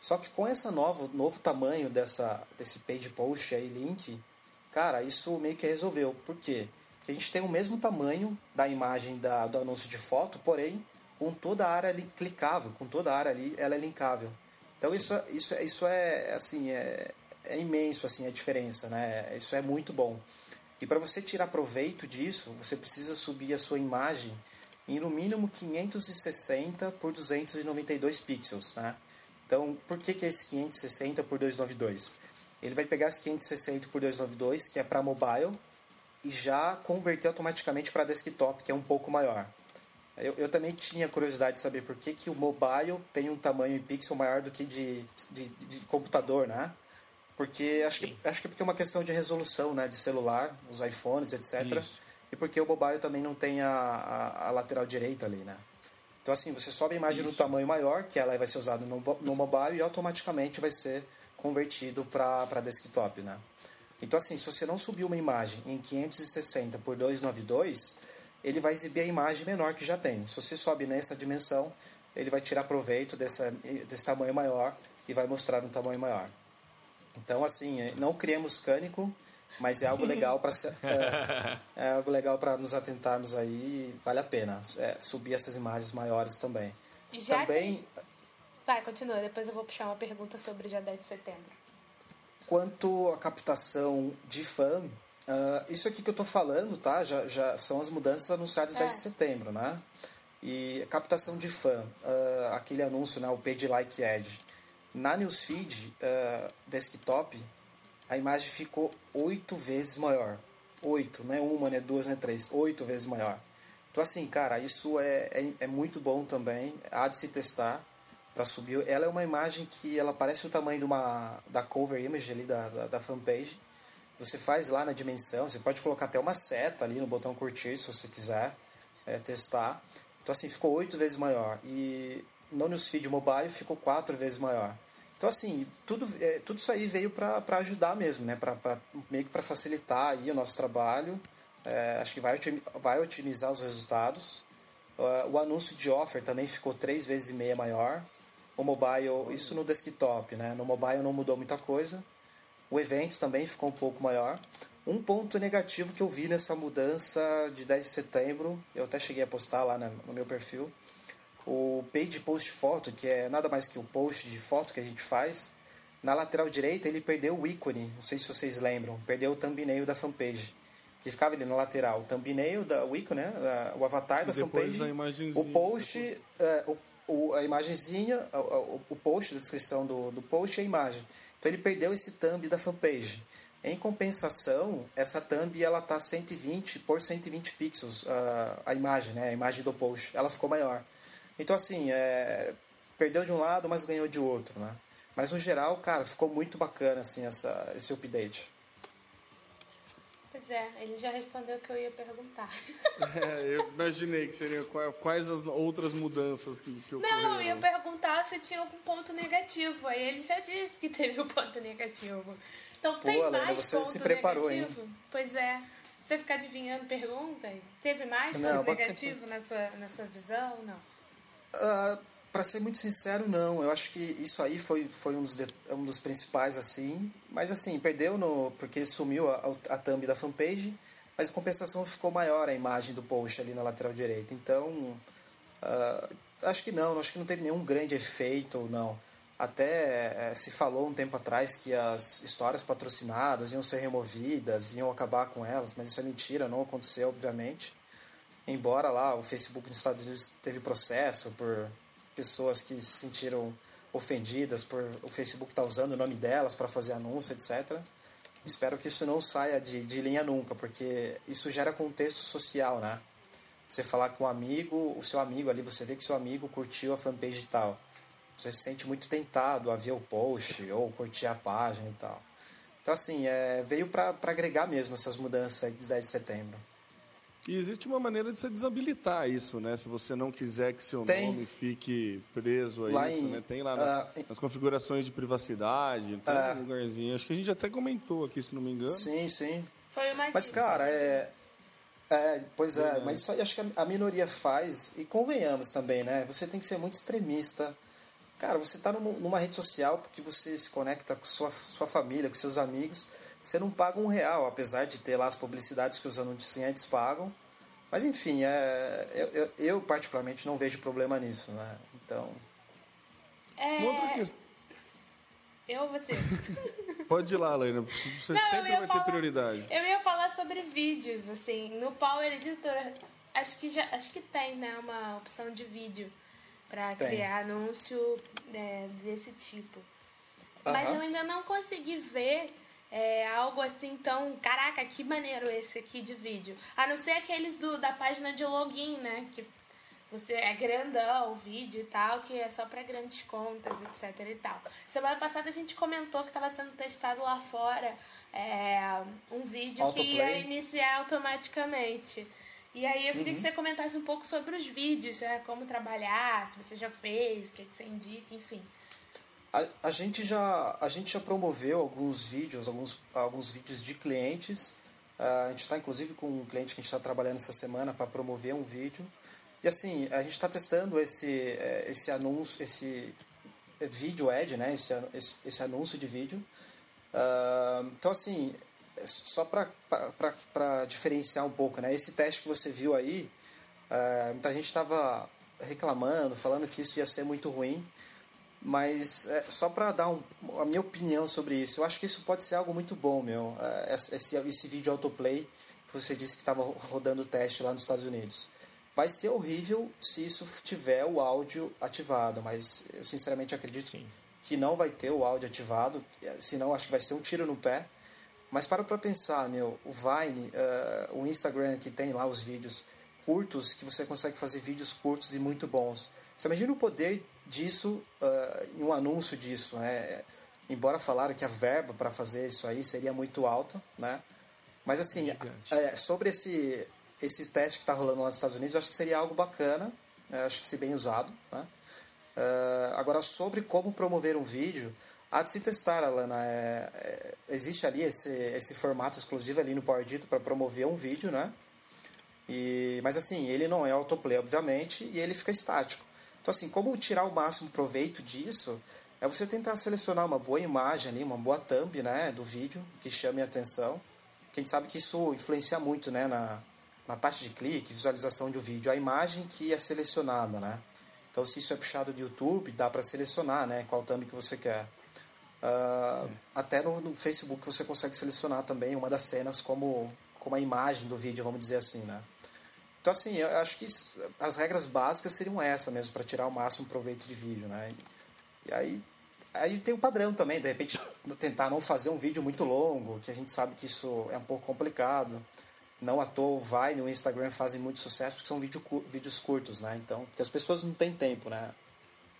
Só que com esse novo, novo tamanho dessa, desse page post aí, link, cara, isso meio que resolveu. Por quê? Porque a gente tem o mesmo tamanho da imagem da, do anúncio de foto, porém, com toda a área ali clicável, com toda a área ali, ela é linkável. Então isso, isso, isso é assim é, é imenso assim a diferença, né? Isso é muito bom. E para você tirar proveito disso, você precisa subir a sua imagem em no mínimo 560 por 292 pixels, né? Então, por que, que é esse 560 por 292? Ele vai pegar esse 560 por 292, que é para mobile, e já converter automaticamente para desktop, que é um pouco maior. Eu, eu também tinha curiosidade de saber por que, que o mobile tem um tamanho em pixel maior do que de, de, de computador, né? Porque acho que, acho que é porque é uma questão de resolução, né? De celular, os iPhones, etc. Isso. E porque o mobile também não tem a, a, a, lateral direita ali, né? Então, assim, você sobe a imagem Isso. no tamanho maior, que ela vai ser usada no, no mobile, e automaticamente vai ser convertido para desktop, né? Então, assim, se você não subir uma imagem em 560 por 292, ele vai exibir a imagem menor que já tem. Se você sobe nessa dimensão, ele vai tirar proveito dessa, desse tamanho maior e vai mostrar um tamanho maior. Então, assim, é, não criamos cânico, mas é algo legal para é, é, algo legal para nos atentarmos aí, vale a pena é, subir essas imagens maiores também. Já também que... Vai, continua, depois eu vou puxar uma pergunta sobre o dia 10 de setembro. Quanto à captação de fã, uh, isso aqui que eu estou falando, tá? Já, já são as mudanças anunciadas é. 10 de setembro, né? E captação de fã, uh, aquele anúncio, né? O Page Like Edge na newsfeed uh, desktop, a imagem ficou oito vezes maior. Oito, não é uma, não é duas, não é três. Oito vezes maior. Então, assim, cara, isso é, é, é muito bom também. Há de se testar para subir. Ela é uma imagem que ela parece o tamanho de uma, da cover image ali da, da, da fanpage. Você faz lá na dimensão, você pode colocar até uma seta ali no botão curtir se você quiser é, testar. Então, assim, ficou oito vezes maior. E no newsfeed mobile ficou quatro vezes maior. Então, assim, tudo, é, tudo isso aí veio para ajudar mesmo, né? Pra, pra, meio que para facilitar aí o nosso trabalho. É, acho que vai, vai otimizar os resultados. Uh, o anúncio de offer também ficou três vezes e meia maior. O mobile, isso no desktop, né? No mobile não mudou muita coisa. O evento também ficou um pouco maior. Um ponto negativo que eu vi nessa mudança de 10 de setembro, eu até cheguei a postar lá no meu perfil, o page post foto, que é nada mais que o post de foto que a gente faz, na lateral direita ele perdeu o ícone, não sei se vocês lembram, perdeu o thumbnail da fanpage, que ficava ali na lateral, o thumbnail, da, o ícone, né, o avatar da fanpage, o post, é, o, o, a imagenzinha, o, o, post, a descrição do, do post e a imagem. Então ele perdeu esse thumb da fanpage. Em compensação, essa thumb ela tá 120 por 120 pixels, uh, a imagem, né, a imagem do post, ela ficou maior. Então, assim, é, perdeu de um lado, mas ganhou de outro, né? Mas, no geral, cara, ficou muito bacana, assim, essa, esse update. Pois é, ele já respondeu o que eu ia perguntar. É, eu imaginei que seriam quais as outras mudanças que, que ocorreram. Não, eu ia perguntar se tinha algum ponto negativo. Aí ele já disse que teve o um ponto negativo. Então Pô, tem Helena, mais você ponto se preparou, negativo? Hein? Pois é. Você ficar adivinhando pergunta? Teve mais não, ponto negativo na sua, na sua visão? Não. Ah, para ser muito sincero, não. Eu acho que isso aí foi, foi um, dos de, um dos principais, assim. Mas, assim, perdeu no, porque sumiu a, a thumb da fanpage, mas em compensação ficou maior a imagem do post ali na lateral direita. Então, uh, acho que não. Acho que não teve nenhum grande efeito, não. Até é, se falou um tempo atrás que as histórias patrocinadas iam ser removidas, iam acabar com elas, mas isso é mentira, não aconteceu, obviamente embora lá o Facebook nos Estados Unidos teve processo por pessoas que se sentiram ofendidas por o Facebook estar tá usando o nome delas para fazer anúncio, etc. Espero que isso não saia de, de linha nunca, porque isso gera contexto social, né? Você falar com um amigo, o seu amigo ali, você vê que seu amigo curtiu a fanpage e tal. Você se sente muito tentado a ver o post ou curtir a página e tal. Então, assim, é, veio para agregar mesmo essas mudanças de 10 de setembro. E existe uma maneira de você desabilitar isso, né? Se você não quiser que seu tem, nome fique preso a lá isso, em, né? Tem lá nas, uh, nas, configurações de privacidade, tem uh, um lugarzinho. Acho que a gente até comentou aqui, se não me engano. Sim, sim. Foi uma Mas, cara, é... É, pois é, é, mas isso aí acho que a minoria faz, e convenhamos também, né? Você tem que ser muito extremista. Cara, você está numa rede social porque você se conecta com sua, sua família, com seus amigos você não paga um real, apesar de ter lá as publicidades que os anunciantes pagam. Mas enfim, é, eu, eu, eu particularmente não vejo problema nisso, né? Então. É... Uma outra questão. Eu ou você? Pode ir lá, Laina. Você Não, sempre vai falar- ter prioridade. Eu ia falar sobre vídeos, assim, no Power Editor, acho que já, acho que tem, né, uma opção de vídeo para criar anúncio é, desse tipo. Mas Aham. eu ainda não consegui ver é, algo assim tão, caraca, que maneiro esse aqui de vídeo. A não ser aqueles do, da página de login, né, que você é grandão o vídeo e tal, que é só para grandes contas, etc e tal. Semana passada a gente comentou que estava sendo testado lá fora é, um vídeo que ia Autoplay. iniciar automaticamente. E aí eu queria que você comentasse um pouco sobre os vídeos, né? como trabalhar, se você já fez, o que, que você indica, enfim. A, a gente já a gente já promoveu alguns vídeos, alguns, alguns vídeos de clientes. Ah, a gente está inclusive com um cliente que a gente está trabalhando essa semana para promover um vídeo. E assim, a gente está testando esse, eh, esse anúncio, esse eh, vídeo ad, né? esse, esse, esse anúncio de vídeo. Ah, então assim, é só para diferenciar um pouco, né? esse teste que você viu aí, ah, muita gente estava reclamando, falando que isso ia ser muito ruim. Mas é, só para dar um, a minha opinião sobre isso, eu acho que isso pode ser algo muito bom, meu. É, esse, esse vídeo autoplay que você disse que estava rodando o teste lá nos Estados Unidos. Vai ser horrível se isso tiver o áudio ativado, mas eu sinceramente acredito que não vai ter o áudio ativado, senão acho que vai ser um tiro no pé. Mas para para pensar, meu, o Vine, eh, o Instagram que tem lá os vídeos curtos, que você consegue fazer vídeos curtos e muito bons. Você imagina o poder disso em um anúncio disso, né? Embora falaram que a verba para fazer isso aí seria muito alta, né? Mas assim, é, sobre esse esse teste que está rolando lá nos Estados Unidos, eu acho que seria algo bacana, né? acho que se bem usado, né? Eh, agora sobre como promover um vídeo, há de se testar, Alana. É, é, existe ali esse, esse formato exclusivo ali no Power Editor para promover um vídeo, né? E, mas assim, ele não é autoplay, obviamente, e ele fica estático. Então assim, como tirar o máximo proveito disso é você tentar selecionar uma boa imagem ali, uma boa thumb, né, do vídeo que chame a atenção. Que a gente sabe que isso influencia muito, né, na, na taxa de clique, visualização de um vídeo, a imagem que é selecionada, né? Então, se isso é puxado do YouTube, dá para selecionar, né, qual thumb que você quer. Ah, Até no, no Facebook você consegue selecionar também uma das cenas como, como a imagem do vídeo, vamos dizer assim, né? Então, assim, eu acho que as regras básicas seriam essas mesmo, para tirar o máximo proveito de vídeo, né? E aí, aí tem o padrão também, de repente tentar não fazer um vídeo muito longo, que a gente sabe que isso é um pouco complicado. Não à toa o Vine e o Instagram fazem muito sucesso porque são vídeo, vídeos curtos, né? Então, porque as pessoas não têm tempo, né?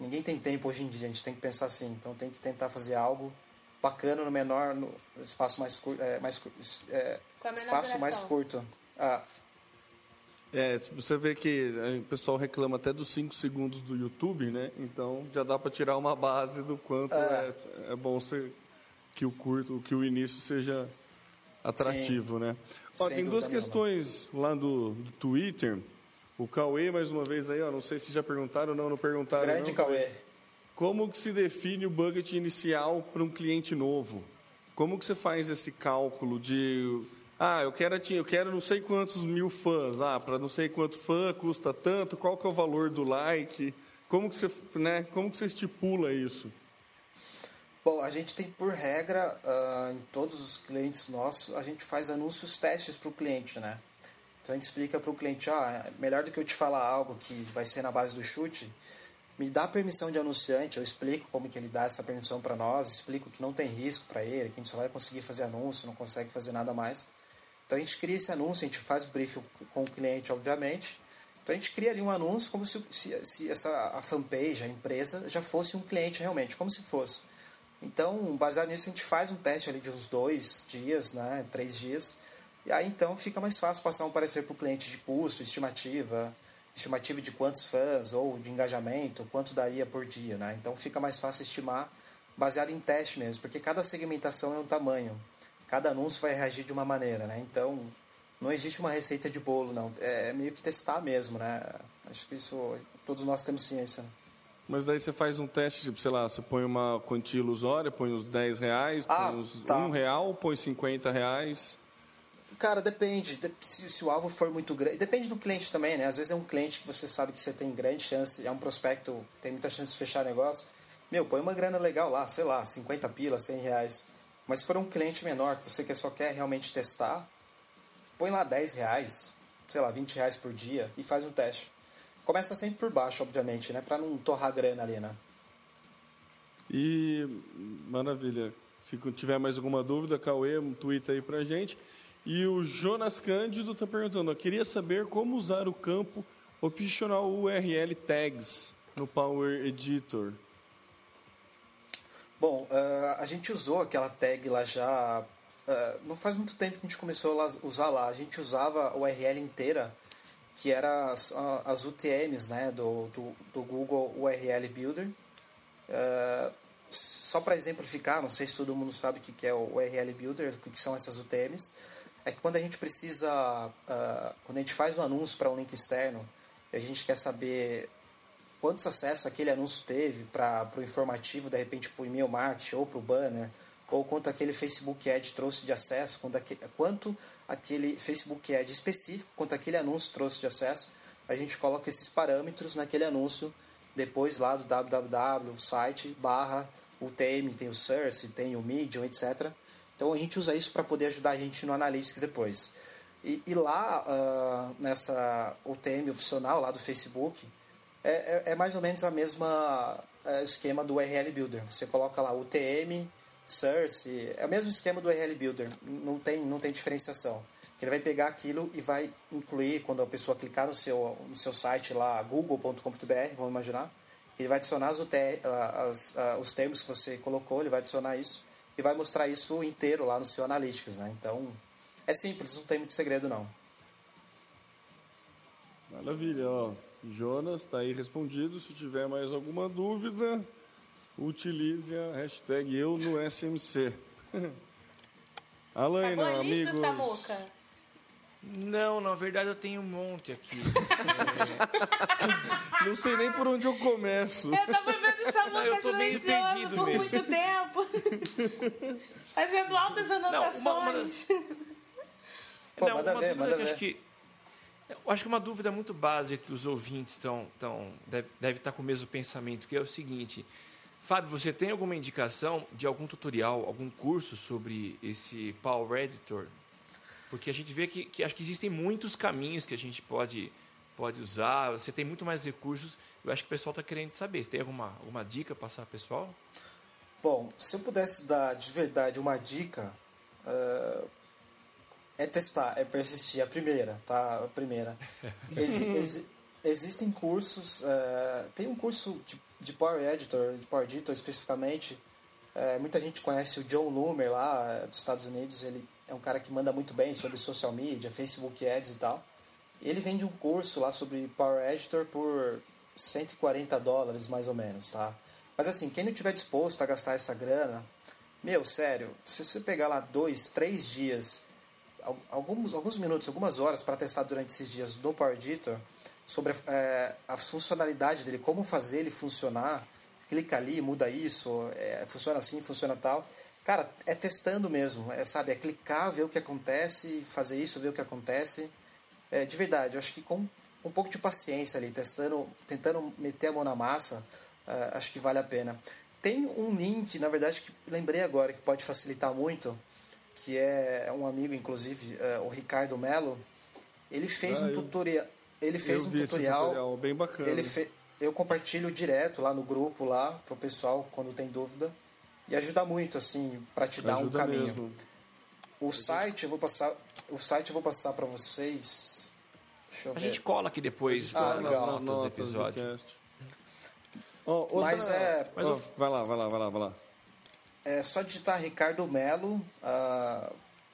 Ninguém tem tempo hoje em dia, a gente tem que pensar assim. Então tem que tentar fazer algo bacana no menor, no espaço mais curto, é, mais, é, espaço mais duração. curto. Ah, É, você vê que eh, o pessoal reclama até dos 5 segundos do YouTube, né? Então já dá para tirar uma base do quanto é, é bom ser, que o curto, que o início seja atrativo, né? Ó, tem duas questões lá do, do Twitter. O Cauê, mais uma vez aí, ó, não sei se já perguntaram ou não, não perguntaram. grande não. Cauê. Como que se define o budget inicial para um cliente novo? Como que você faz esse cálculo de ah, eu quero eu quero não sei quantos mil fãs, ah, para não sei quanto fã custa tanto, qual que é o valor do like? Como que você, né, como que você estipula isso? Bom, a gente tem por regra, ah, em todos os clientes nossos, a gente faz anúncios testes para o cliente, né? Então a gente explica para o cliente, ah, melhor do que eu te falar algo que vai ser na base do chute, me dá permissão de anunciante, eu explico como que ele dá essa permissão para nós, explico que não tem risco para ele, que a gente só vai conseguir fazer anúncio, não consegue fazer nada mais. Então a gente cria esse anúncio, a gente faz o briefing com o cliente, obviamente. Então a gente cria ali um anúncio como se, se, se essa a fanpage, a empresa, já fosse um cliente realmente, como se fosse. Então, baseado nisso, a gente faz um teste ali de uns dois dias, né, três dias. E aí então fica mais fácil passar um parecer para o cliente de custo, estimativa, estimativa de quantos fãs ou de engajamento, quanto daria por dia, né? Então fica mais fácil estimar baseado em teste mesmo, porque cada segmentação é um tamanho, cada anúncio vai reagir de uma maneira, né? Então não existe uma receita de bolo, não. É meio que testar mesmo, né? Acho que isso todos nós temos ciência. Né? Mas daí você faz um teste, tipo, sei lá, você põe uma quantia ilusória, põe uns 10 reais, Ah, põe uns tá. 1 real, põe 50 reais. Cara, depende. De- Se, se o alvo for muito grande. Depende do cliente também, né? Às vezes é um cliente que você sabe que você tem grande chance, é um prospecto, tem muita chance de fechar negócio. meu, põe uma grana legal lá, sei lá, 50 pila, 100 reais. Mas se for um cliente menor, que você só quer realmente testar, põe lá 10 reais, sei lá, 20 reais por dia e faz um teste. Começa sempre por baixo, obviamente, né? Pra não torrar grana ali, né? E maravilha. Se tiver mais alguma dúvida, Cauê, um tweet aí pra gente. E o Jonas Cândido está perguntando: eu queria saber como usar o campo optional URL tags no Power Editor. Bom, uh, a gente usou aquela tag lá já. Uh, não faz muito tempo que a gente começou a usar lá. A gente usava a URL inteira, que era as, as UTMs né, do, do, do Google URL Builder. Uh, só para exemplificar, não sei se todo mundo sabe o que é o URL Builder, o que são essas UTMs, é que quando a gente precisa, uh, quando a gente faz um anúncio para um link externo, a gente quer saber quantos acessos aquele anúncio teve para o informativo, de repente para o e-mail marketing ou para o banner, ou quanto aquele Facebook Ad trouxe de acesso, quanto, aquele, quanto aquele Facebook Ad específico, quanto aquele anúncio trouxe de acesso, a gente coloca esses parâmetros naquele anúncio, depois lá do www, site, barra, o TM, tem o Source, tem o Medium, etc. Então a gente usa isso para poder ajudar a gente no Analytics depois. E, e lá, uh, nessa UTM opcional lá do Facebook, é, é, é mais ou menos a mesma é, esquema do URL Builder. Você coloca lá UTM, Source, é o mesmo esquema do URL Builder, não tem, não tem diferenciação. Ele vai pegar aquilo e vai incluir, quando a pessoa clicar no seu, no seu site lá, google.com.br, vamos imaginar, ele vai adicionar as, as, as, os termos que você colocou, ele vai adicionar isso e vai mostrar isso inteiro lá no seu Analytics. Né? Então, é simples, não tem muito segredo não. Maravilha, ó. Jonas está aí respondido. Se tiver mais alguma dúvida, utilize a hashtag eu no SMC. Alaina, lista, amigos. Samuca? Não, na verdade eu tenho um monte aqui. Não sei nem por onde eu começo. Eu tava vendo Samuca eu tô meio perdido por mesmo. muito tempo. Fazendo altas Não, anotações. uma, uma das... Pô, Não, manda uma ver, dúvida que acho que eu acho que uma dúvida muito básica que os ouvintes estão estão deve, deve estar com o mesmo pensamento, que é o seguinte: Fábio, você tem alguma indicação de algum tutorial, algum curso sobre esse Power Editor? Porque a gente vê que, que acho que existem muitos caminhos que a gente pode pode usar. Você tem muito mais recursos. Eu acho que o pessoal está querendo saber. Tem alguma alguma dica para passar pessoal? Bom, se eu pudesse dar de verdade uma dica, ah, é testar, é persistir. A primeira, tá? A primeira. Exi- exi- existem cursos, ah, tem um curso de, de Power Editor, de Power Editor especificamente. eh, muita gente conhece o John Loomer lá eh, dos Estados Unidos. Ele é um cara que manda muito bem sobre social media, Facebook Ads e tal. Ele vende um curso lá sobre Power Editor por 140 dólares mais ou menos, tá? Mas assim, quem não tiver disposto a gastar essa grana, meu, sério, se você pegar lá dois, três dias, alguns, alguns minutos, algumas horas para testar durante esses dias no Power Editor sobre é, a funcionalidade dele, como fazer ele funcionar, clica ali, muda isso, é, funciona assim, funciona tal. Cara, é testando mesmo, é, sabe? É clicar, ver o que acontece, fazer isso, ver o que acontece. É, de verdade, eu acho que com um pouco de paciência ali, testando, tentando meter a mão na massa, é, acho que vale a pena. Tem um link, na verdade, que lembrei agora, que pode facilitar muito, que é um amigo, inclusive, é, o Ricardo Melo. Ele fez Ah, um eu- tutorial. Ele fez eu um vi esse tutorial. tutorial, bem bacana. Ele fe... Eu compartilho direto lá no grupo lá pro pessoal quando tem dúvida e ajuda muito assim para te dar um Ajuda caminho. mesmo. O site eu vou passar, o site eu vou passar para vocês. Deixa eu A ver. gente cola aqui depois Ah, nas legal. notas do do episódio. cast. Ó, outra- Mas é, Mas eu- Vai lá, vai lá, vai lá, vai lá. É só digitar Ricardo Melo, ah,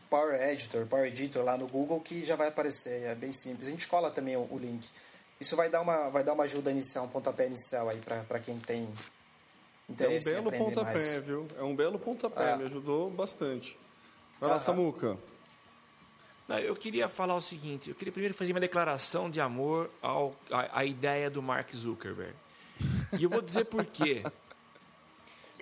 Power Editor, Power Editor lá no Google que já vai aparecer, é bem simples. A gente cola também o, o link. Isso vai dar uma vai dar uma ajuda inicial, um pontapé inicial aí para quem tem É um interesse em belo aprender pontapé, mais. viu? É um belo pontapé, Ah. me ajudou bastante. Vai lá, Aham. Samuca. Não, eu queria falar o seguinte, eu queria primeiro fazer uma declaração de amor ao, à, à ideia do Mark Zuckerberg. E eu vou dizer por quê.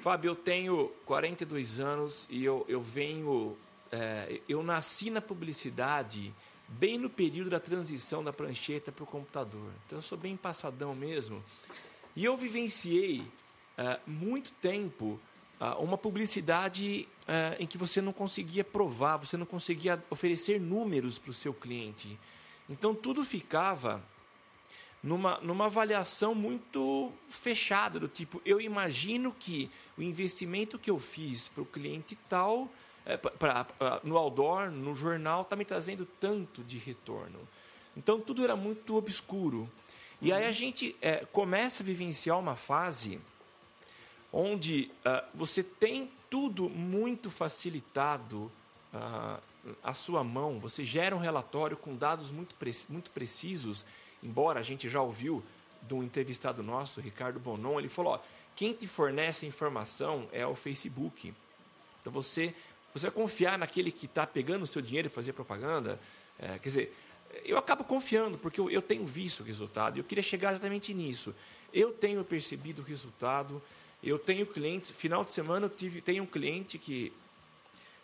Fábio, eu tenho 42 anos e eu, eu venho. é, eu nasci na publicidade bem no período da transição da prancheta para o computador. Então eu sou bem passadão mesmo. E eu vivenciei ah, muito tempo uma publicidade ah, em que você não conseguia provar, você não conseguia oferecer números para o seu cliente. Então tudo ficava numa, numa avaliação muito fechada, do tipo, eu imagino que o investimento que eu fiz para o cliente tal, é, pra, pra, no outdoor, no jornal, está me trazendo tanto de retorno. Então tudo era muito obscuro. E aí a gente é, começa a vivenciar uma fase onde uh, você tem tudo muito facilitado uh, à sua mão, você gera um relatório com dados muito, pre muito precisos, embora a gente já ouviu de um entrevistado nosso, Ricardo Bonon, ele falou, ó, quem te fornece informação é o Facebook. Então você, você vai confiar naquele que está pegando o seu dinheiro e fazer propaganda? É, quer dizer, eu acabo confiando, porque eu, eu tenho visto o resultado, e eu queria chegar exatamente nisso. Eu tenho percebido o resultado, eu tenho clientes, final de semana eu tive, tenho um cliente que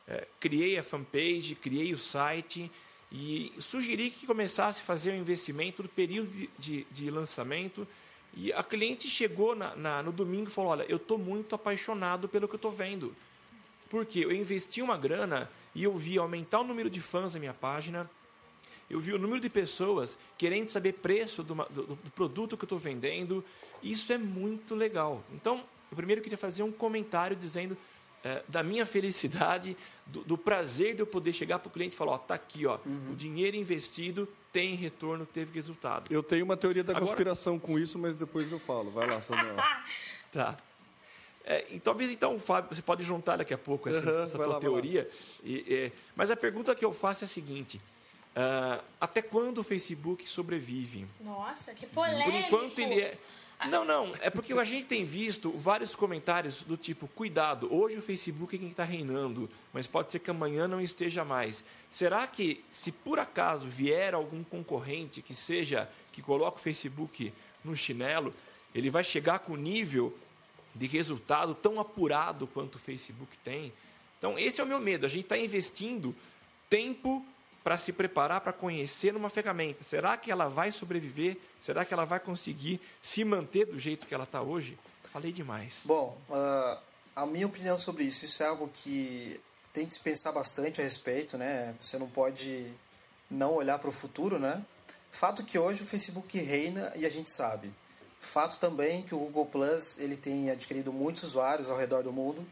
é, criei a fanpage, criei o site e sugeri que começasse a fazer o investimento no período de, de, de, lançamento. E a cliente chegou na, na, no domingo e falou: Olha, eu estou muito apaixonado pelo que eu estou vendo. Porque eu investi uma grana e eu vi aumentar o número de fãs da minha página, eu vi o número de pessoas querendo saber preço do, do, do produto que eu estou vendendo. Isso é muito legal. Então, eu primeiro queria fazer um comentário dizendo é, da minha felicidade, do, do, prazer de eu poder chegar para o cliente e falar: ó, tá aqui, ó, uhum. o dinheiro investido tem retorno, teve resultado. Eu tenho uma teoria da Agora... conspiração com isso, mas depois eu falo. Vai lá, Samuel. tá. É, e talvez então, Fábio, você pode juntar daqui a pouco essa, uhum, essa tua lá, teoria. E, é, mas a pergunta que eu faço é a seguinte: uh, até quando o Facebook sobrevive? Nossa, que polêmico! Por enquanto ele é. Não, não. É porque a gente tem visto vários comentários do tipo: cuidado, hoje o Facebook é quem está reinando, mas pode ser que amanhã não esteja mais. Será que, se por acaso vier algum concorrente que seja, que coloque o Facebook no chinelo, ele vai chegar com nível de resultado tão apurado quanto o Facebook tem? Então, esse é o meu medo. A gente está investindo tempo para se preparar para conhecer uma ferramenta. Será que ela vai sobreviver? Será que ela vai conseguir se manter do jeito que ela está hoje? Falei demais. Bom, uh, a minha opinião sobre isso, isso é algo que tem que se pensar bastante a respeito, né? Você não pode não olhar para o futuro, né? Fato que hoje o Facebook reina e a gente sabe. Fato também que o Google Plus ele tem adquirido muitos usuários ao redor do mundo.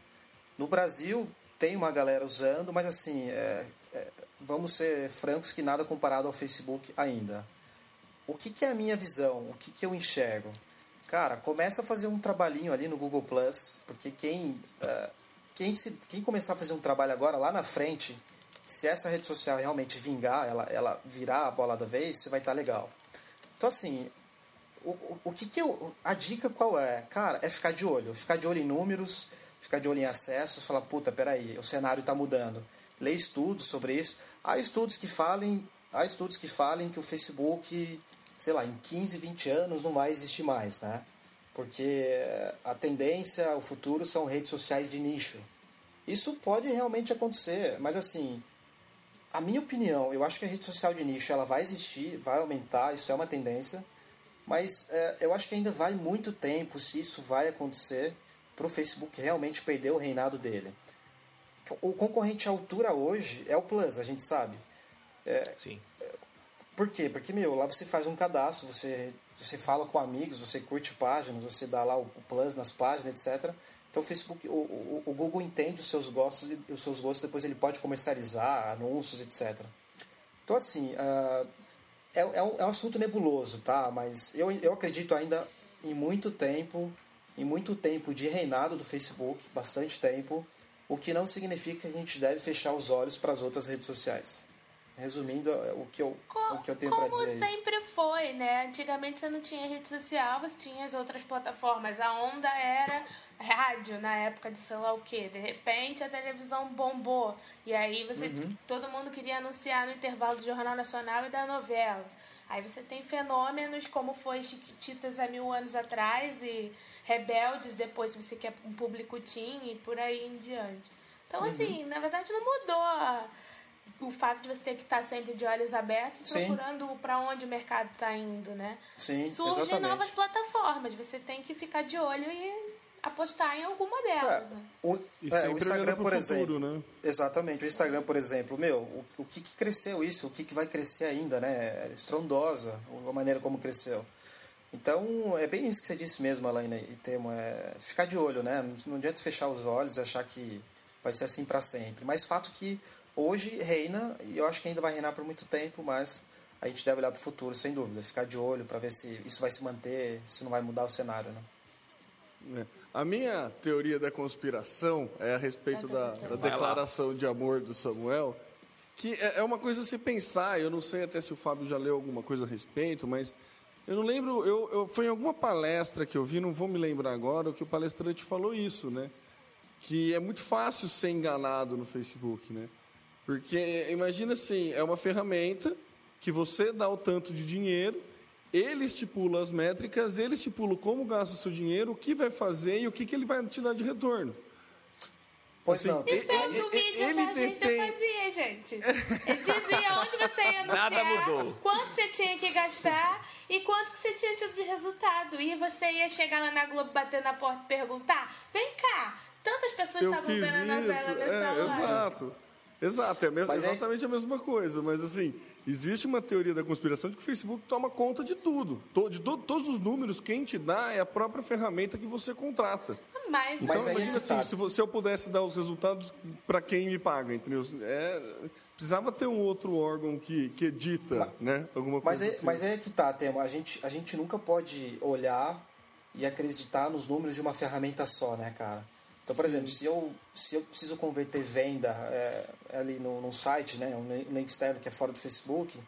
No Brasil tem uma galera usando, mas assim é, é, vamos ser francos que nada comparado ao Facebook ainda. O que, que é a minha visão? O que, que eu enxergo? Cara, começa a fazer um trabalhinho ali no Google Plus, porque quem, uh, quem, se, quem começar a fazer um trabalho agora, lá na frente, se essa rede social realmente vingar, ela, ela virar a bola da vez, você vai estar tá legal. Então, assim, o, o, o que, que eu. A dica qual é? Cara, é ficar de olho. Ficar de olho em números, ficar de olho em acessos, falar, puta, peraí, o cenário está mudando. Lê estudos sobre isso. Há estudos que falem, há estudos que falem que o Facebook, sei lá, em 15, 20 anos não vai existir mais, né? Porque a tendência, o futuro são redes sociais de nicho. Isso pode realmente acontecer, mas assim, a minha opinião, eu acho que a rede social de nicho ela vai existir, vai aumentar, isso é uma tendência, mas é, eu acho que ainda vai muito tempo se isso vai acontecer para o Facebook realmente perder o reinado dele. O concorrente à altura hoje é o Plus, a gente sabe. É, Sim. Por quê? Porque, meu, lá você faz um cadastro, você, você fala com amigos, você curte páginas, você dá lá o, Plus nas páginas, etc. Então o Facebook, o, o, o, Google entende os seus gostos e os seus gostos depois ele pode comercializar anúncios, etc. Então assim, uh, é, é, um, é um assunto nebuloso, tá? Mas eu, eu acredito ainda em muito tempo em muito tempo de reinado do Facebook, bastante tempo, o que não significa que a gente deve fechar os olhos para as outras redes sociais. Resumindo, é, o que eu, o que eu tenho para dizer é Como sempre foi, né? Antigamente você não tinha rede social, você tinha as outras plataformas. A onda era rádio na época de sei lá o quê. De repente a televisão bombou. E aí você uhum. todo mundo queria anunciar no intervalo do Jornal Nacional e da novela. Aí você tem fenômenos como foi Chiquititas há mil anos atrás e Rebeldes depois, se você quer um público teen e por aí em diante. Então, uhum. assim, na verdade não mudou o fato de você ter que estar sempre de olhos abertos e procurando para onde o mercado está indo, né? Sim, Surgem exatamente. novas plataformas, você tem que ficar de olho e apostar em alguma delas, É, né? o, é, o Instagram, por futuro, exemplo. né? Exatamente, o Instagram, por exemplo, meu, o, o que, que cresceu isso, o que, que vai crescer ainda, né? É estrondosa a maneira como cresceu. Então, é bem isso que você disse mesmo, Alaina e Temo, é ficar de olho, né? Não, não adianta fechar os olhos e achar que vai ser assim para sempre. Mas fato que hoje reina, e eu acho que ainda vai reinar por muito tempo, mas a gente deve olhar para o futuro, sem dúvida. Ficar de olho para ver se isso vai se manter, se não vai mudar o cenário, né? É. A minha teoria da conspiração é a respeito da, da declaração de amor do Samuel, que é é uma coisa a se pensar. Eu não sei até se o Fábio já leu alguma coisa a respeito, mas eu não lembro. Eu, eu foi em alguma palestra que eu vi, não vou me lembrar agora, que o palestrante falou isso, né? Que é muito fácil ser enganado no Facebook, né? Porque imagina assim, é uma ferramenta que você dá o tanto de dinheiro, ele estipula as métricas, ele estipula como gasta o seu dinheiro, o que vai fazer e o que, que ele vai te dar de retorno. Pois Assim, não, Isso é o ele- que o mídia ele da agência detém- fazia, gente. Ele dizia onde você ia anunciar, Nada mudou. quanto você tinha que gastar e quanto que você tinha tido de resultado. E você ia chegar lá na Globo, bater na porta e perguntar, vem cá, tantas pessoas Eu estavam vendo a novela nesse É, exato. Exato, é Mas é- exatamente a mesma coisa. Mas assim, existe uma teoria da conspiração de que o Facebook toma conta de tudo. De to- todos os números, quem te dá é a própria ferramenta que você contrata. Mas, Então, Mas é imagina que tá. assim, se, eu pudesse dar os resultados para quem me paga, entendeu? É, precisava ter um outro órgão que, que edita, né? Alguma Mas coisa é, assim. mas é que tá, Temo. A gente, a gente nunca pode olhar e acreditar nos números de uma ferramenta só, né, cara? Então, por exemplo, se eu, se eu preciso converter venda é, ali no, num site, né, um link- externo que é fora do Facebook,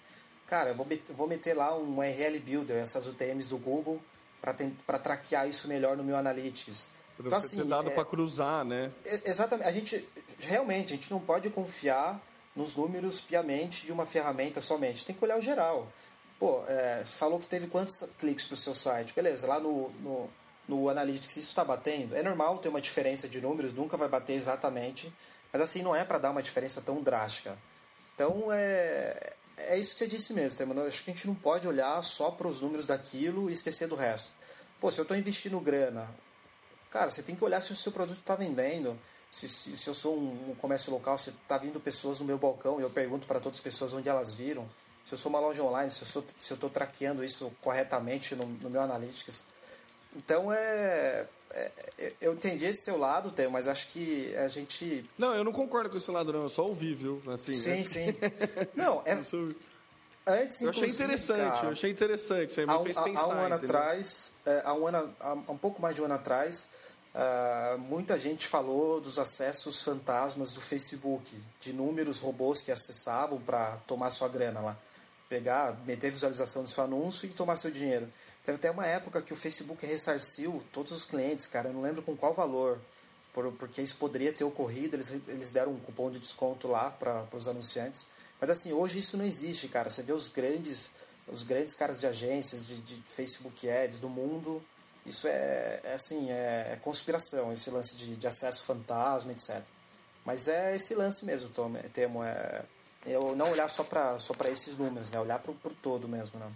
cara, eu vou, vou meter lá um URL Builder, essas UTMs do Google, para traquear isso melhor no meu Analytics. Pra Então, assim, ter dado é- para cruzar, né? é- Exatamente. A gente, realmente, a gente não pode confiar nos números piamente de uma ferramenta somente. Tem que olhar o geral. Pô, é, falou que teve quantos cliques para o seu site. Beleza, lá no, no, no Analytics isso está batendo. É normal ter uma diferença de números, nunca vai bater exatamente. Mas assim, não é para dar uma diferença tão drástica. Então, é, é isso que você disse mesmo, Temo. Eu Acho que a gente não pode olhar só para os números daquilo e esquecer do resto. Pô, se eu estou investindo grana, Cara, você tem que olhar se o seu produto está vendendo. Se, se, se eu sou um, um comércio local, se está vindo pessoas no meu balcão e eu pergunto para todas as pessoas onde elas viram. Se eu sou uma loja online, se eu estou traqueando isso corretamente no, no meu Analytics. Então, é, é- é- Eu entendi esse seu lado, Theo, mas acho que a gente. Não, eu não concordo com esse lado, não. Eu só ouvi, viu? Assim, Sim, né? sim. Não, é. Antes, Eu achei interessante, cara, eu achei interessante. Isso aí me há um, fez há- há pensar. um ano entendeu? atrás, é, há um ano, há um pouco mais de um ano atrás, ah, muita gente falou dos acessos fantasmas do Facebook, de números robôs que acessavam para tomar sua grana lá, pegar, meter visualização no seu anúncio e tomar seu dinheiro. Teve até uma época que o Facebook ressarciu todos os clientes, cara, eu não lembro com qual valor, por, porque isso poderia ter ocorrido, eles, eles deram um cupom de desconto lá para os anunciantes. Mas assim, hoje isso não existe, cara. Você vê os grandes, os grandes caras de agências, de, de Facebook Ads do mundo, isso é, é assim, é, é conspiração, esse lance de, de acesso fantasma, etc. Mas é esse lance mesmo, Tom, Temo, é eu não olhar só para só esses números, né? Olhar para o todo mesmo, né?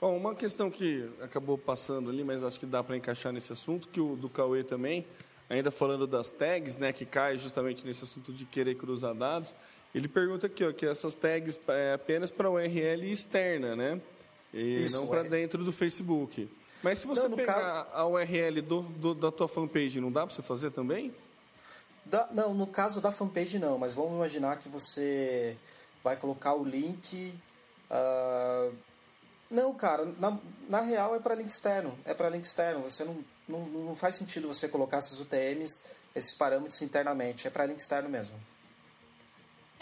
Bom, uma questão que acabou passando ali, mas acho que dá para encaixar nesse assunto, que o do Cauê também, ainda falando das tags, né, que cai justamente nesse assunto de querer cruzar dados, ele pergunta aqui, ó, que essas tags é apenas para URL externa, né? E Isso, não para é. dentro do Facebook. Mas se você Não, pegar a URL do, do- da tua fanpage, não dá para você fazer também? Da- não, no caso da fanpage não, mas vamos imaginar que você vai colocar o link. ah, Não, cara, na, na real é para link externo. É para link externo. Você não, não, não faz sentido você colocar essas UTMs, esses parâmetros internamente. É para link externo mesmo.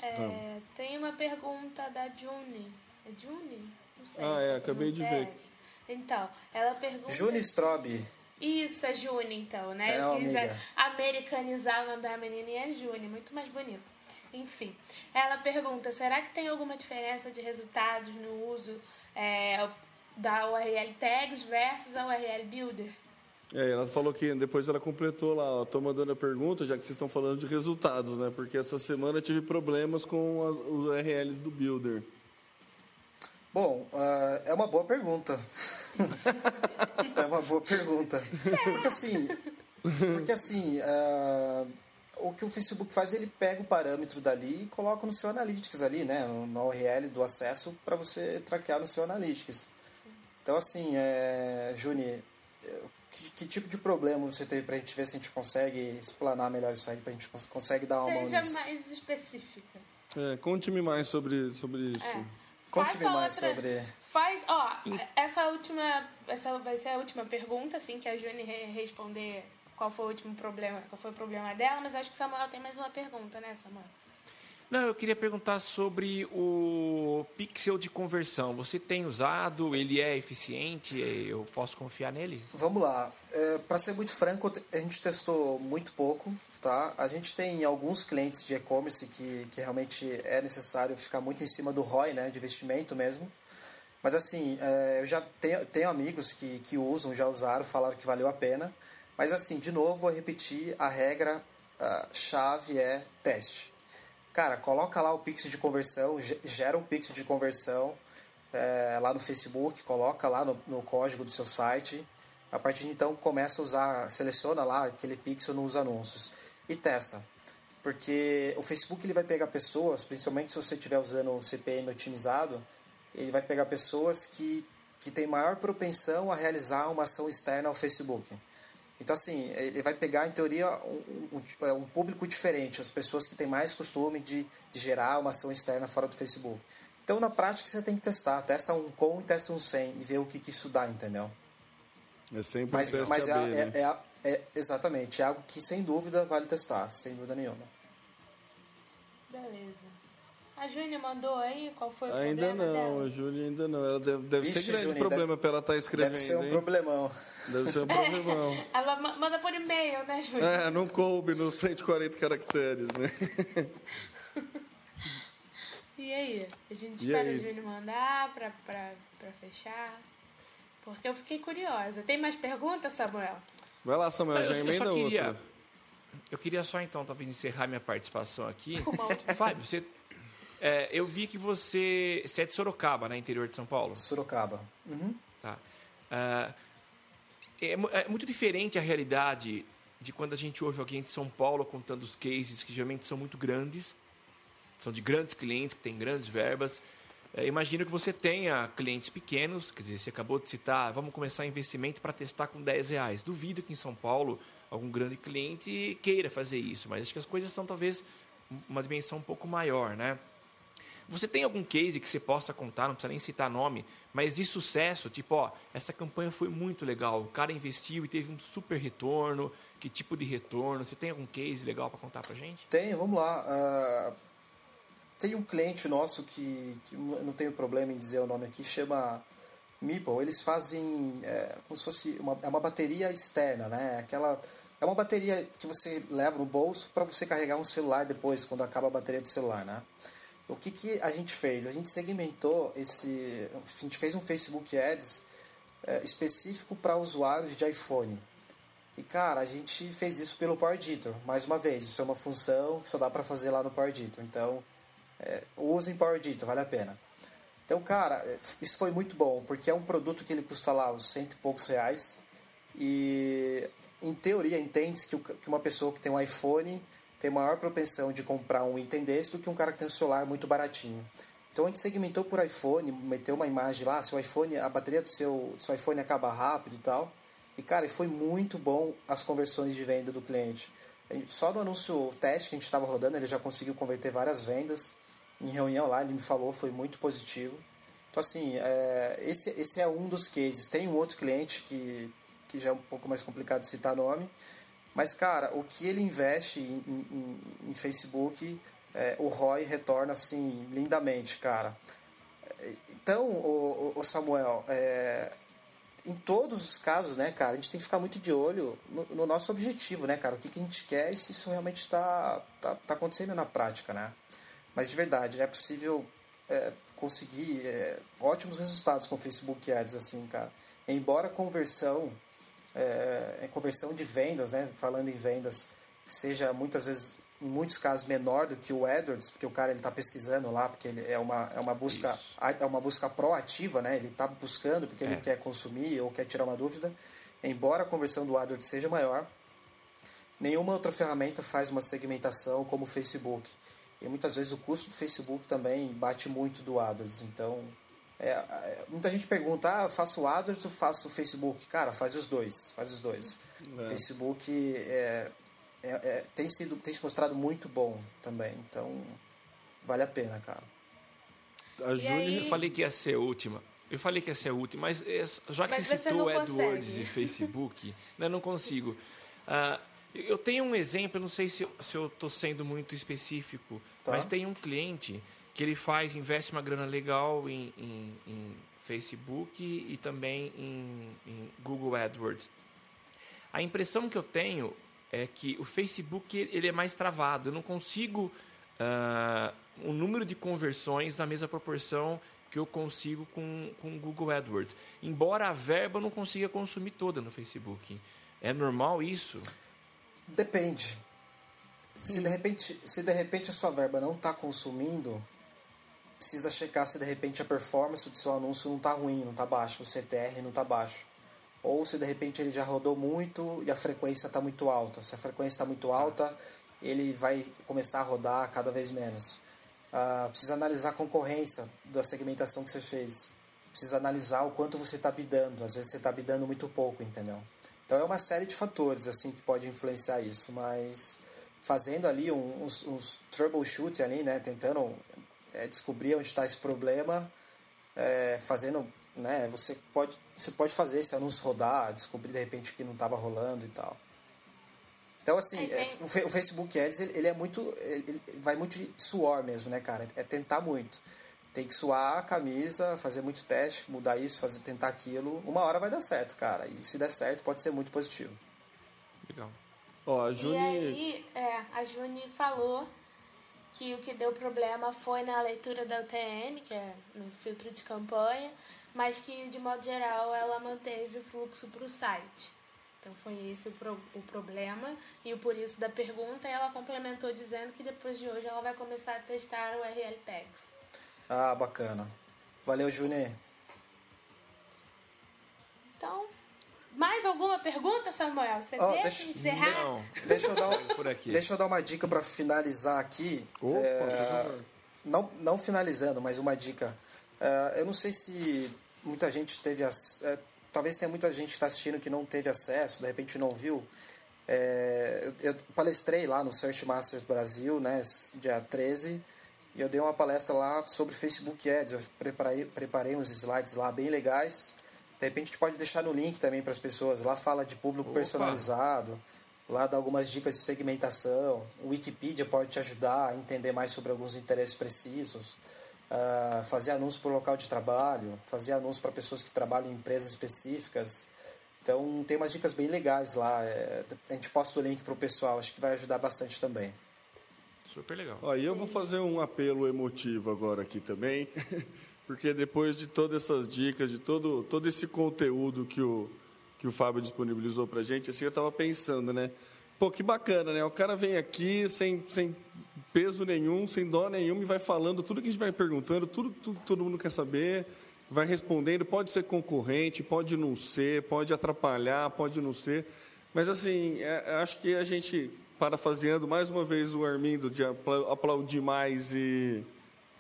É, tem uma pergunta da Juni. É Juni? Não sei. Ah, se é, acabei de é ver. Então, ela pergunta. Juni Strobe. Isso, é Juni, então, né? É, Eu quis amiga. americanizar o nome da menina e é Juni, muito mais bonito. Enfim, ela pergunta: será que tem alguma diferença de resultados no uso é, da URL Tags versus a URL Builder? É, ela falou que depois ela completou lá, ó, tô mandando a pergunta, já que vocês estão falando de resultados, né? Porque essa semana eu tive problemas com as, os URLs do Builder. Bom, ah, é uma boa pergunta. é uma boa pergunta. Porque assim, Porque assim, uh, o que o Facebook faz, ele pega o parâmetro dali e coloca no seu Analytics ali, né? No URL do acesso para você traquear no seu Analytics. Então assim, é, Juni, que, que, tipo de problema você teve pra gente ver se a gente consegue explanar melhor isso aí, pra gente cons consegue dar uma Seja mão nisso. mais específica. É, Conte-me mais sobre, sobre isso. É. Conte-me mais outra- sobre... Faz, ó, essa última, essa vai ser a última pergunta, assim, que a Juni re- responder qual foi o último problema, qual foi o problema dela, mas acho que o Samuel tem mais uma pergunta, né, Samuel? Não, eu queria perguntar sobre o pixel de conversão. Você tem usado? Ele é eficiente? Eu posso confiar nele? Vamos lá. É, para ser muito franco, a gente testou muito pouco, tá? A gente tem alguns clientes de e-commerce que, que realmente é necessário ficar muito em cima do ROI, né? De investimento mesmo. Mas assim, é, eu já tenho, tenho amigos que, que usam, já usaram, falaram que valeu a pena. Mas assim, de novo, vou repetir, a regra chave é teste. Cara, coloca lá o pixel de conversão, ge- gera um pixel de conversão é, lá no Facebook, coloca lá no, no código do seu site. A partir de então começa a usar, seleciona lá aquele pixel nos anúncios e testa. Porque o Facebook ele vai pegar pessoas, principalmente se você estiver usando o CPM otimizado, ele vai pegar pessoas que, que têm maior propensão a realizar uma ação externa ao Facebook. Então, assim, ele vai pegar, em teoria, um, um, um público diferente, as pessoas que têm mais costume de, de gerar uma ação externa fora do Facebook. Então, na prática, você tem que testar. Testa um com e testa um sem e ver o que, que isso dá, entendeu? É sempre Mas, um mas é, AB, né? é, é, é- exatamente, é algo que, sem dúvida, vale testar, sem dúvida nenhuma. Beleza. A Júnia mandou aí qual foi o Ainda problema não, a dela? Júlia ainda não. Ela deve, deve Vixe, ser grande Júlia, problema deve- pra ela estar escrevendo, Deve ser um hein? problemão. Deve ser um problemão. Ela ma- manda por e-mail, né, Júnia? É, não coube nos 140 caracteres, né? E aí? A gente E espera aí? a Júlia mandar pra, pra, pra fechar. Porque eu fiquei curiosa. Tem mais perguntas, Samuel? Vai lá, Samuel, Eu, já eu emenda só queria, outra. eu queria só então talvez encerrar minha participação aqui. Fábio, você, é, eu vi que você, você é de Sorocaba, né, interior de São Paulo. Sorocaba. Uhum. Tá. Ah, é, é muito diferente a realidade de quando a gente ouve alguém de São Paulo contando os cases que geralmente são muito grandes, são de grandes clientes que têm grandes verbas. É, imagino que você tenha clientes pequenos, quer dizer, você acabou de citar, vamos começar investimento para testar com 10 reais. Duvido que em São Paulo algum grande cliente queira fazer isso, mas acho que as coisas são talvez uma dimensão um pouco maior, né? Você tem algum case que você possa contar, não precisa nem citar nome, mas de sucesso, tipo, ó, essa campanha foi muito legal, o cara investiu e teve um super retorno, que tipo de retorno? Você tem algum case legal para contar pra gente? Tem, vamos lá. ah, tem um cliente nosso que, que não tenho problema em dizer o nome aqui, chama Meeple. Eles fazem é, como se fosse uma, é uma bateria externa, né? Aquela, é uma bateria que você leva no bolso para você carregar um celular depois, quando acaba a bateria do celular, né? O que, que a gente fez? A gente segmentou esse. A gente fez um Facebook Ads é, específico para usuários de iPhone. E cara, a gente fez isso pelo Power Editor. Mais uma vez, isso é uma função que só dá para fazer lá no Power Editor. Então, é, usem Power Editor, vale a pena. Então, cara, isso foi muito bom, porque é um produto que ele custa lá uns cento e poucos reais. E, em teoria, o- que uma pessoa que tem um iPhone tem maior propensão de comprar um item desse do que um cara que tem um celular muito baratinho. Então a gente segmentou por iPhone, meteu uma imagem lá, seu iPhone, a bateria do seu, do seu iPhone acaba rápido e tal. E cara, foi muito bom as conversões de venda do cliente. Só no anúncio teste que a gente estava rodando, ele já conseguiu converter várias vendas. Em reunião lá, ele me falou, foi muito positivo. Então, assim, é, esse, esse é um dos cases. Tem um outro cliente que, que já é um pouco mais complicado de citar nome. Mas, cara, o que ele investe em, em- em- Facebook, é, o ROI retorna, assim, lindamente, cara. Então, o, o- Samuel, é, em todos os casos, né, cara, a gente tem que ficar muito de olho no, no nosso objetivo, né, cara? O que, que a gente quer e se isso realmente está tá, tá acontecendo na prática, né? Mas de verdade, é possível é, conseguir é, ótimos resultados com Facebook Ads, assim, cara. Embora a conversão, é, é conversão de vendas, né, falando em vendas, seja muitas vezes, em muitos casos, menor do que o AdWords, porque o cara ele está pesquisando lá, porque ele é uma, é uma busca Isso. é uma busca proativa, né? Ele está buscando porque ele É. quer consumir ou quer tirar uma dúvida. Embora a conversão do AdWords seja maior, nenhuma outra ferramenta faz uma segmentação como o Facebook. E muitas vezes o custo do Facebook também bate muito do AdWords. Então, é, é, muita gente pergunta, ah, faço o AdWords ou faço o Facebook? Cara, faz os dois, faz os dois. É. Facebook é, é, é, tem, sido, tem se mostrado muito bom também. Então, vale a pena, cara. A E aí- Eu falei que ia ser a última. Eu falei que ia ser a última, mas é, já que Mas você citou AdWords consegue. e Facebook, né, eu não consigo. Ah, eu tenho um exemplo, não sei se eu, se eu tô sendo muito específico, Tá. mas tem um cliente que ele faz, investe uma grana legal em, em- em Facebook e também em, em Google AdWords. A impressão que eu tenho é que o Facebook ele é mais travado. Eu não consigo ah, o número de conversões na mesma proporção que eu consigo com com Google AdWords. Embora a verba eu não consiga consumir toda no Facebook. É normal isso? Depende. Se de repente, se de repente a sua verba não está consumindo, precisa checar se de repente a performance do seu anúncio não está ruim, não está baixo, o CTR não está baixo. Ou se de repente ele já rodou muito e a frequência está muito alta. Se a frequência está muito alta, ele vai começar a rodar cada vez menos. Ah, precisa analisar a concorrência da segmentação que você fez. Precisa analisar o quanto você está bidando. Às vezes você está bidando muito pouco, entendeu? Então é uma série de fatores assim que pode influenciar isso, mas fazendo ali uns, uns troubleshoot ali, né, tentando é, descobrir onde está esse problema, é, fazendo, né, você pode você pode fazer esse anúncio rodar, descobrir de repente que não estava rolando e tal. Então assim, é, o, Facebook Ads ele, ele é muito, ele, ele vai muito de suor mesmo, né, cara? É tentar muito. Tem que suar a camisa, fazer muito teste, mudar isso, fazer tentar aquilo. Uma hora vai dar certo, cara. E se der certo, pode ser muito positivo. Legal. Ó, a E Juni. aí, é, a Juni falou que o que deu problema foi na leitura da UTM, que é no filtro de campanha, mas que, de modo geral, ela manteve o fluxo para o site. Então, foi esse o, pro- o problema e o por isso da pergunta. Ela complementou dizendo que depois de hoje ela vai começar a testar o URL Tags. Ah, bacana. Valeu, Juni. Então, mais alguma pergunta, Samuel? Você Ó, deixa, deixa- encerrar? Não, Deixa eu dar, um- por aqui. deixa eu dar uma dica para finalizar aqui. Opa, É, não, não finalizando, mas uma dica. É, eu não sei se muita gente teve. ac- é, talvez tenha muita gente que está assistindo que não teve acesso, de repente não viu. É, eu, eu palestrei lá no Search Masters Brasil, né, dia 13, e eu dei uma palestra lá sobre Facebook Ads. Eu preparei, preparei uns slides lá bem legais. De repente a gente pode deixar no link também para as pessoas. Lá fala de público Opa. personalizado, lá dá algumas dicas de segmentação. O Wikipedia pode te ajudar a entender mais sobre alguns interesses precisos. Ah, fazer anúncio para o local de trabalho, fazer anúncio para pessoas que trabalham em empresas específicas. Então tem umas dicas bem legais lá. É, a gente posta o link para o pessoal, acho que vai ajudar bastante também. Super legal. Ó, e eu vou fazer um apelo emotivo agora aqui também, porque depois de todas essas dicas, de todo, todo esse conteúdo que o, que o Fábio disponibilizou pra gente, assim, eu tava pensando, né? Pô, que bacana, né? O cara vem aqui sem, sem peso nenhum, sem dó nenhum, e vai falando tudo que a gente vai perguntando, tudo, tudo todo mundo quer saber, vai respondendo, pode ser concorrente, pode não ser, pode atrapalhar, pode não ser. Mas assim, é, acho que a gente, parafraseando mais uma vez o Armindo de apla- aplaudir mais e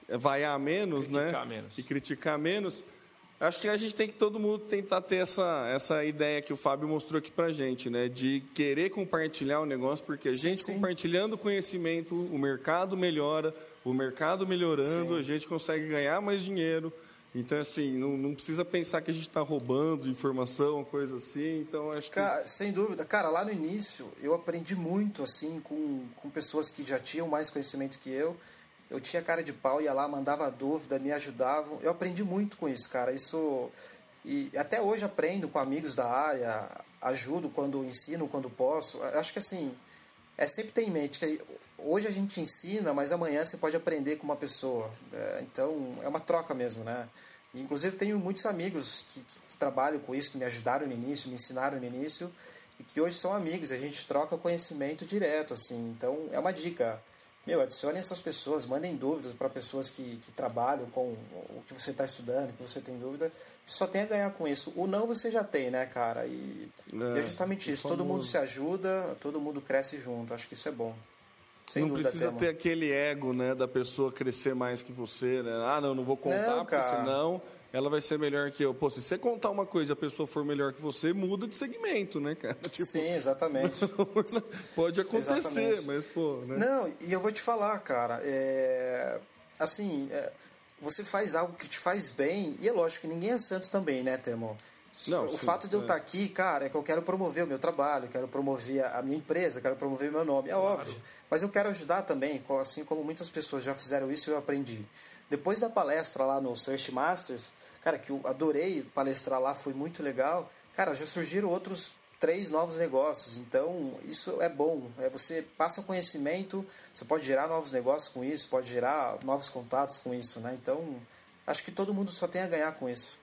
vaiar menos, Criticar né? menos. E criticar menos. Acho que a gente tem que todo mundo tentar ter essa, essa ideia que o Fábio mostrou aqui pra gente, né? De querer compartilhar o negócio, porque a Sim, gente sim. compartilhando conhecimento, o mercado melhora, o mercado melhorando, Sim. a gente consegue ganhar mais dinheiro. Então, assim, não, não precisa pensar que a gente está roubando informação, coisa assim. Então, acho que. Cara, sem dúvida. Cara, lá no início eu aprendi muito, assim, com, com pessoas que já tinham mais conhecimento que eu. Eu tinha cara de pau, ia lá, mandava dúvida, me ajudavam. Eu aprendi muito com isso, cara. Isso. E até hoje aprendo com amigos da área, ajudo quando ensino, quando posso. Acho que assim, é sempre ter em mente que hoje a gente ensina, mas amanhã você pode aprender com uma pessoa. É, então é uma troca mesmo, né? Inclusive tenho muitos amigos que, que, que trabalham com isso, que me ajudaram no início, me ensinaram no início e que hoje são amigos. A gente troca conhecimento direto, assim. Então é uma dica. Meu, adicionem essas pessoas, mandem dúvidas para pessoas que, que trabalham com o que você está estudando, que você tem dúvida. Só tem a ganhar com isso. O não você já tem, né, cara? E é, é justamente isso. Todo mundo se ajuda, todo mundo cresce junto. Acho que isso é bom. Sem não dúvida, precisa Temo. ter aquele ego, né, da pessoa crescer mais que você, né? Ah, não, não vou contar, Não, porque cara. senão ela vai ser melhor que eu. Pô, se você contar uma coisa e a pessoa for melhor que você, muda de segmento, né, cara? Tipo, Sim, exatamente. pode acontecer, Exatamente. mas, pô, né? Não, e eu vou te falar, cara, é, assim, é, você faz algo que te faz bem, e é lógico que ninguém é santo também, né, Temo? Não, o sim, fato de eu é. estar aqui, cara, é que eu quero promover o meu trabalho, quero promover a minha empresa, quero promover meu nome, é óbvio. Mas eu quero ajudar também, assim como muitas pessoas já fizeram isso e eu aprendi. Depois da palestra lá no Search Masters, cara, que eu adorei palestrar lá, foi muito legal. Cara, já surgiram outros três novos negócios. Então, isso é bom. É, você passa conhecimento, você pode gerar novos negócios com isso, pode gerar novos contatos com isso, né? Então, acho que todo mundo só tem a ganhar com isso.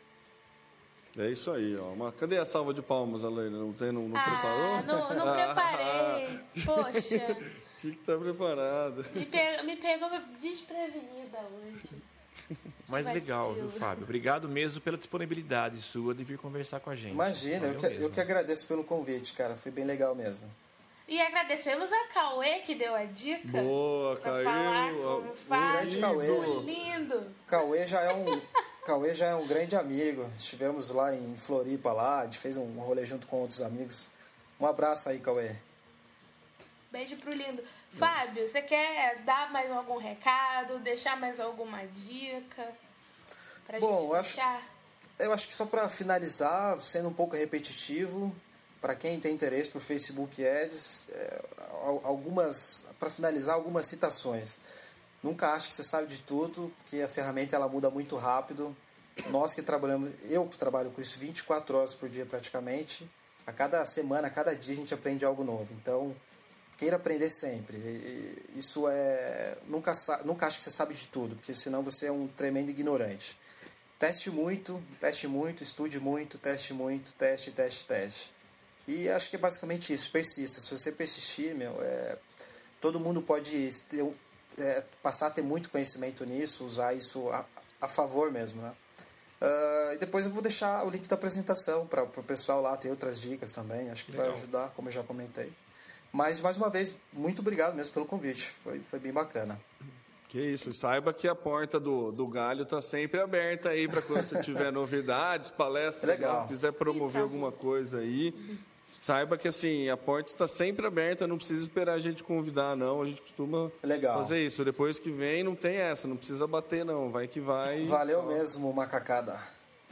É isso aí, ó. Mas cadê a salva de palmas, Aleina? Não tem, não, não Ah, preparou? não, não preparei. Poxa, Tinha que estar preparado. me, pe- me pegou desprevenida hoje. Mas legal, viu, Fábio? Obrigado mesmo pela disponibilidade sua de vir conversar com a gente. Imagina, eu que, eu que agradeço pelo convite, cara. Foi bem legal mesmo. E agradecemos a Cauê que deu a dica. Boa, pra caiu. falar com ó, o Fábio. grande Cauê. Lindo. Cauê já é um Cauê já é um grande amigo. Estivemos lá em Floripa lá, a gente fez um rolê junto com outros amigos. Um abraço aí, Cauê. Beijo pro lindo. Fábio, você quer dar mais algum recado? Deixar mais alguma dica? Pra Bom, gente eu acho- fechar? Eu acho que só para finalizar, sendo um pouco repetitivo, para quem tem interesse por Facebook Ads, é, al- algumas para finalizar algumas citações. Nunca ache que você sabe de tudo, porque a ferramenta ela muda muito rápido. Nós que trabalhamos, eu que trabalho com isso 24 horas por dia praticamente, a cada semana, a cada dia a gente aprende algo novo. Então, queira aprender sempre. E- Isso é nunca nunca ache que você sabe de tudo, porque senão você é um tremendo ignorante. Teste muito, teste muito, estude muito, teste muito, teste, teste, teste. E acho que é basicamente isso, persista. Se você persistir, meu, é, todo mundo pode ter, é, passar a ter muito conhecimento nisso, usar isso a, a favor mesmo, né? Ah, e depois eu vou deixar o link da apresentação para o pessoal lá ter outras dicas também. Acho que vai Legal. ajudar, como eu já comentei. Mas, mais uma vez, muito obrigado mesmo pelo convite. Foi, foi bem bacana. Que isso, saiba que a porta do, do galho tá sempre aberta aí para quando você tiver novidades, palestras, Legal. né, quiser promover alguma coisa aí. Saiba que assim, a porta está sempre aberta, não precisa esperar a gente convidar, não. A gente costuma Legal. fazer isso. Depois que vem, não tem essa, não precisa bater, não. Vai que vai. Valeu Só- mesmo, macacada.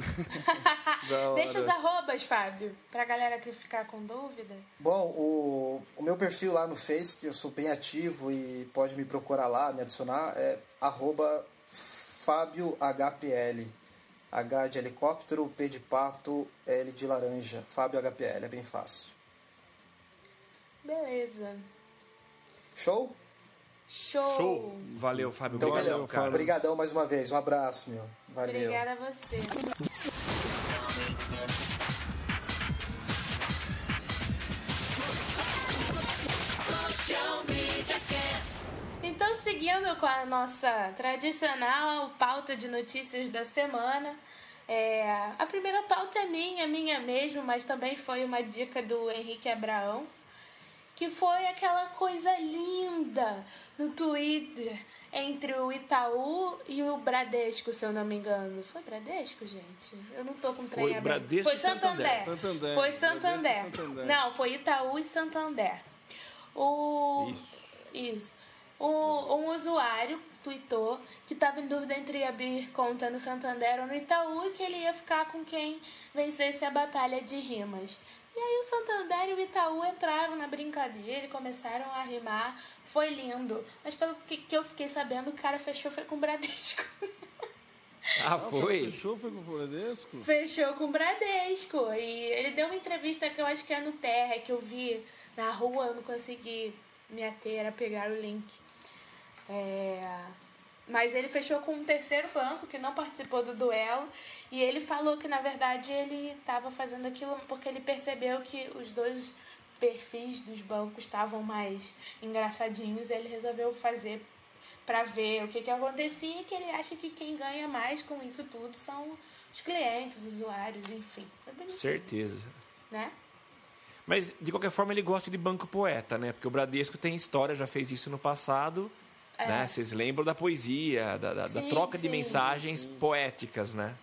Deixa os arrobas, Fábio, pra galera que ficar com dúvida. Bom, o, o meu perfil lá no Face, que eu sou bem ativo e pode me procurar lá, me adicionar, é arroba FábioHPL. H de helicóptero, P de pato, L de laranja. Fábio HPL, é bem fácil. Beleza. Show? Show. Show! Valeu, Fábio. Então, Valeu, cara. Obrigadão mais uma vez. Um abraço, meu. Valeu. Obrigada a você. Então, seguindo com a nossa tradicional pauta de notícias da semana, é, a primeira pauta é minha, minha mesmo, mas também foi uma dica do Henrique Abraão, que foi aquela coisa linda no Twitter entre o Itaú e o Bradesco, se eu não me engano. Foi Bradesco, gente? Eu não tô com o trem Foi aberto. Bradesco Foi Santander. Santander. Santander. Foi Santander. Santander. Não, foi Itaú e Santander. O... Isso. Isso. Um, um usuário tweetou que estava em dúvida entre abrir conta no Santander ou no Itaú e que ele ia ficar com quem vencesse a batalha de rimas. E aí o Santander e o Itaú entraram na brincadeira e começaram a rimar. Foi lindo. Mas pelo que, que eu fiquei sabendo, o cara fechou foi com o Bradesco. Ah, foi? Fechou, foi com o Bradesco? Fechou com o Bradesco. E ele deu uma entrevista que eu acho que é no Terra, que eu vi na rua, eu não consegui me ater a pegar o link. É, Mas ele fechou com um terceiro banco que não participou do duelo. E ele falou que, na verdade, ele estava fazendo aquilo porque ele percebeu que os dois perfis dos bancos estavam mais engraçadinhos, ele resolveu fazer para ver o que, que acontecia, que ele acha que quem ganha mais com isso tudo são os clientes, os usuários, enfim. Foi bonitinho. Certeza. Né? Mas, de qualquer forma, ele gosta de banco poeta, né? Porque o Bradesco tem história, já fez isso no passado. É. Né? Vocês lembram da poesia, da, da- da Sim, troca de sim. mensagens poéticas, né?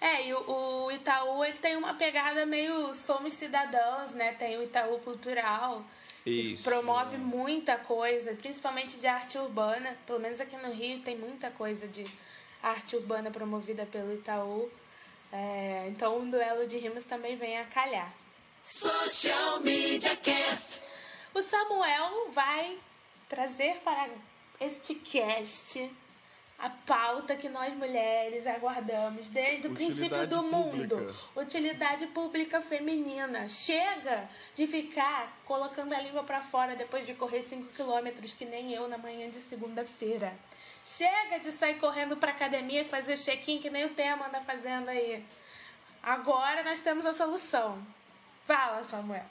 É, e o, o Itaú ele tem uma pegada meio somos cidadãos, né? Tem o Itaú Cultural, que Isso. promove muita coisa, principalmente de arte urbana. Pelo menos aqui no Rio tem muita coisa de arte urbana promovida pelo Itaú. É, então um duelo de rimas também vem a calhar. Social Media Cast. O Samuel vai trazer para este cast a pauta que nós mulheres aguardamos desde o princípio do mundo. pública. Utilidade pública feminina. Chega de ficar colocando a língua para fora depois de correr 5 quilômetros que nem eu na manhã de segunda-feira. Chega de sair correndo para academia e fazer check-in que nem o Tema anda fazendo aí. Agora nós temos a solução. Fala, Samuel.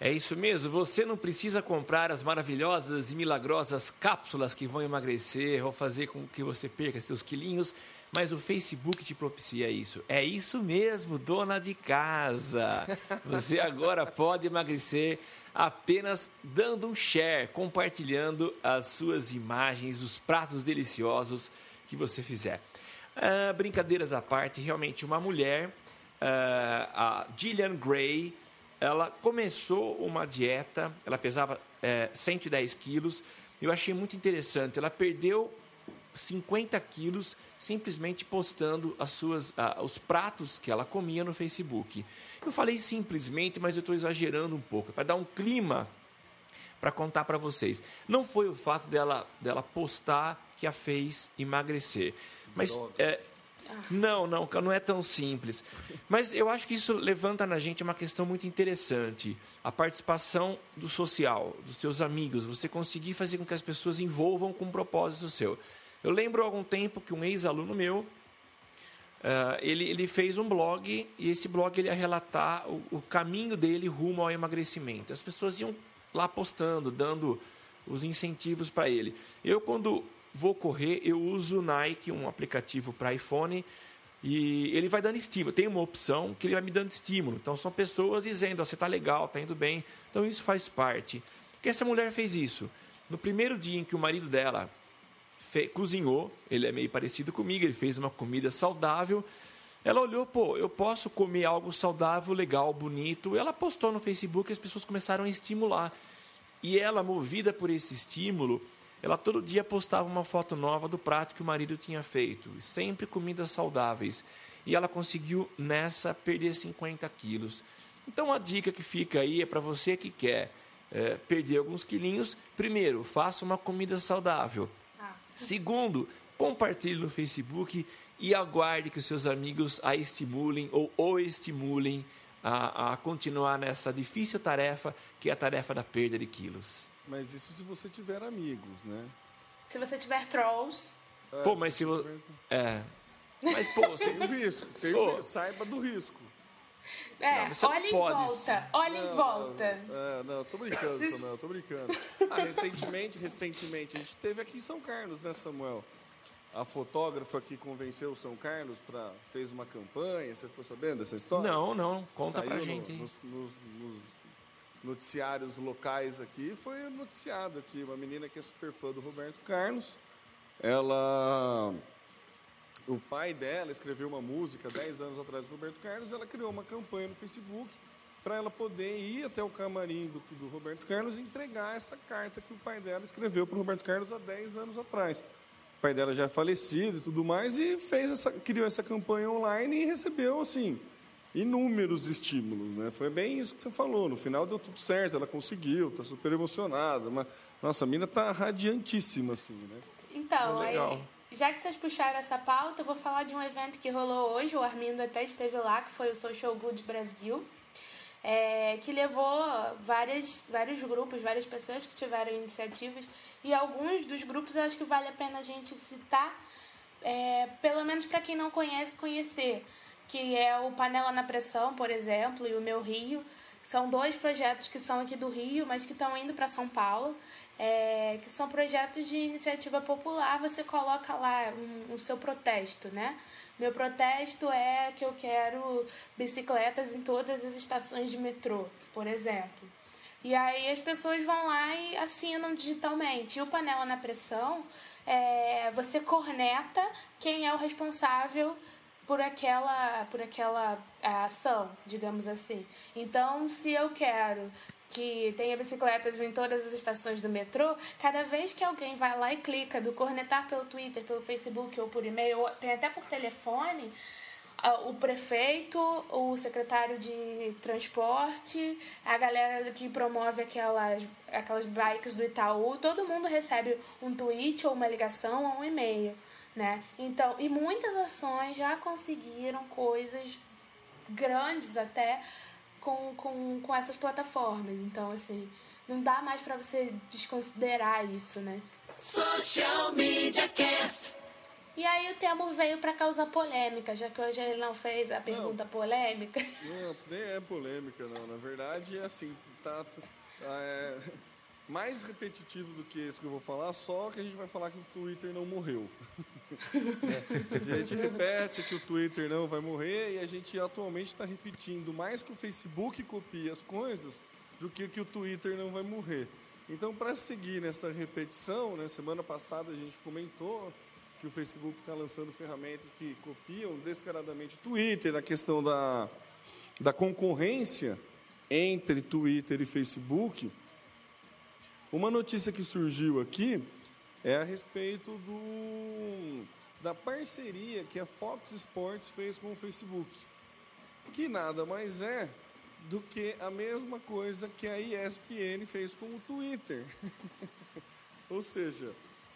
É isso mesmo, você não precisa comprar as maravilhosas e milagrosas cápsulas que vão emagrecer ou fazer com que você perca seus quilinhos, mas o Facebook te propicia isso. É isso mesmo, dona de casa. Você agora pode emagrecer apenas dando um share, compartilhando as suas imagens dos pratos deliciosos que você fizer. Ah, brincadeiras à parte, realmente uma mulher, ah, a Gillian Gray, ela começou uma dieta, ela pesava eh, 110 quilos, eu achei muito interessante, ela perdeu 50 quilos simplesmente postando as suas, ah, os pratos que ela comia no Facebook. Eu falei simplesmente, mas eu estou exagerando um pouco, para dar um clima para contar para vocês. Não foi o fato dela, dela postar que a fez emagrecer. Mas é, não, não, não é tão simples. Mas eu acho que isso levanta na gente uma questão muito interessante. A participação do social, dos seus amigos, você conseguir fazer com que as pessoas envolvam com um propósito seu. Eu lembro há algum tempo que um ex-aluno meu, ah, ele, ele fez um blog e esse blog ele ia relatar o, o caminho dele rumo ao emagrecimento. As pessoas iam lá postando, dando os incentivos para ele. Eu, quando vou correr, eu uso o Nike, um aplicativo para iPhone, e ele vai dando estímulo. Tem uma opção que ele vai me dando estímulo. Então, são pessoas dizendo: "Ó, você está legal, está indo bem. Então, isso faz parte. Porque essa mulher fez isso. No primeiro dia em que o marido dela cozinhou, ele é meio parecido comigo, ele fez uma comida saudável. Ela olhou, pô, eu posso comer algo saudável, legal, bonito. Ela postou no Facebook e as pessoas começaram a estimular. E ela, movida por esse estímulo, ela todo dia postava uma foto nova do prato que o marido tinha feito. Sempre comidas saudáveis. E ela conseguiu nessa perder 50 quilos. Então a dica que fica aí é para você que quer eh, perder alguns quilinhos. Primeiro, faça uma comida saudável. Segundo, compartilhe no Facebook e aguarde que os seus amigos a estimulem ou o estimulem a, a continuar nessa difícil tarefa que é a tarefa da perda de quilos. Mas isso se você tiver amigos, né? Se você tiver trolls, Pô, mas se você. É. Mas, pô, você. Tem o risco, tem Pô. o risco, saiba do risco. é, Não, não olha em pode volta, olha em volta. É, não, tô brincando, Samuel, tô brincando. Ah, recentemente, recentemente, a gente teve aqui em São Carlos, né, Samuel? A fotógrafa que convenceu o São Carlos para fez uma campanha, você ficou sabendo dessa história? Não, não. Conta Saiu pra no- gente aí. Nos, nos- nos noticiários locais aqui, foi noticiado aqui, uma menina que é super fã do Roberto Carlos. Ela. O pai dela escreveu uma música 10 anos atrás do Roberto Carlos, ela criou uma campanha no Facebook para ela poder ir até o camarim do, do Roberto Carlos e entregar essa carta que o pai dela escreveu para o Roberto Carlos há 10 anos atrás. O pai dela já é falecido e tudo mais e fez essa, criou essa campanha online e recebeu assim inúmeros estímulos, né? Foi bem isso que você falou. No final deu tudo certo, ela conseguiu, tá super emocionada. Mas, nossa, a mina tá radiantíssima assim, né? Então, aí, Legal. já que vocês puxaram essa pauta, eu vou falar de um evento que rolou hoje, o Armindo até esteve lá, que foi o Social Good Brasil, é, que levou várias, vários grupos, várias pessoas que tiveram iniciativas, e alguns dos grupos eu acho que vale a pena a gente citar, é, pelo menos para quem não conhece, conhecer, que é o Panela na Pressão, por exemplo, e o Meu Rio, São dois projetos que são aqui do Rio, mas que estão indo para São Paulo, é, que são projetos de iniciativa popular. Você coloca lá um, o seu protesto, né? Meu protesto é que eu quero bicicletas em todas as estações de metrô, por exemplo. E aí as pessoas vão lá e assinam digitalmente. E o Panela na Pressão, é, você corneta quem é o responsável por aquela, por aquela é, ação, digamos assim. Então, se eu quero que tenha bicicletas em todas as estações do metrô, cada vez que alguém vai lá e clica do cornetar pelo Twitter, pelo Facebook ou por e-mail, ou tem até por telefone, o prefeito, o secretário de transporte, a galera que promove aquelas, aquelas bikes do Itaú, todo mundo recebe um tweet ou uma ligação ou um e-mail né? Então, e muitas ações já conseguiram coisas grandes até com, com, com essas plataformas. Então, assim, não dá mais para você desconsiderar isso, né? Social Media Cast. E aí o Temo veio para causar polêmica, já que hoje ele não fez a pergunta não, polêmica. Não, nem é polêmica, não. Na verdade, é assim, tá, tá é, mais repetitivo do que esse que eu vou falar, só que a gente vai falar que o Twitter não morreu. é, a gente repete que o Twitter não vai morrer e a gente atualmente está repetindo mais que o Facebook copia as coisas do que que o Twitter não vai morrer. Então, para seguir nessa repetição, né, semana passada a gente comentou que o Facebook está lançando ferramentas que copiam descaradamente o Twitter, a questão da, da concorrência entre Twitter e Facebook. Uma notícia que surgiu aqui é a respeito do, da parceria que a Fox Sports fez com o Facebook, que nada mais é do que a mesma coisa que a ESPN fez com o Twitter. Ou seja,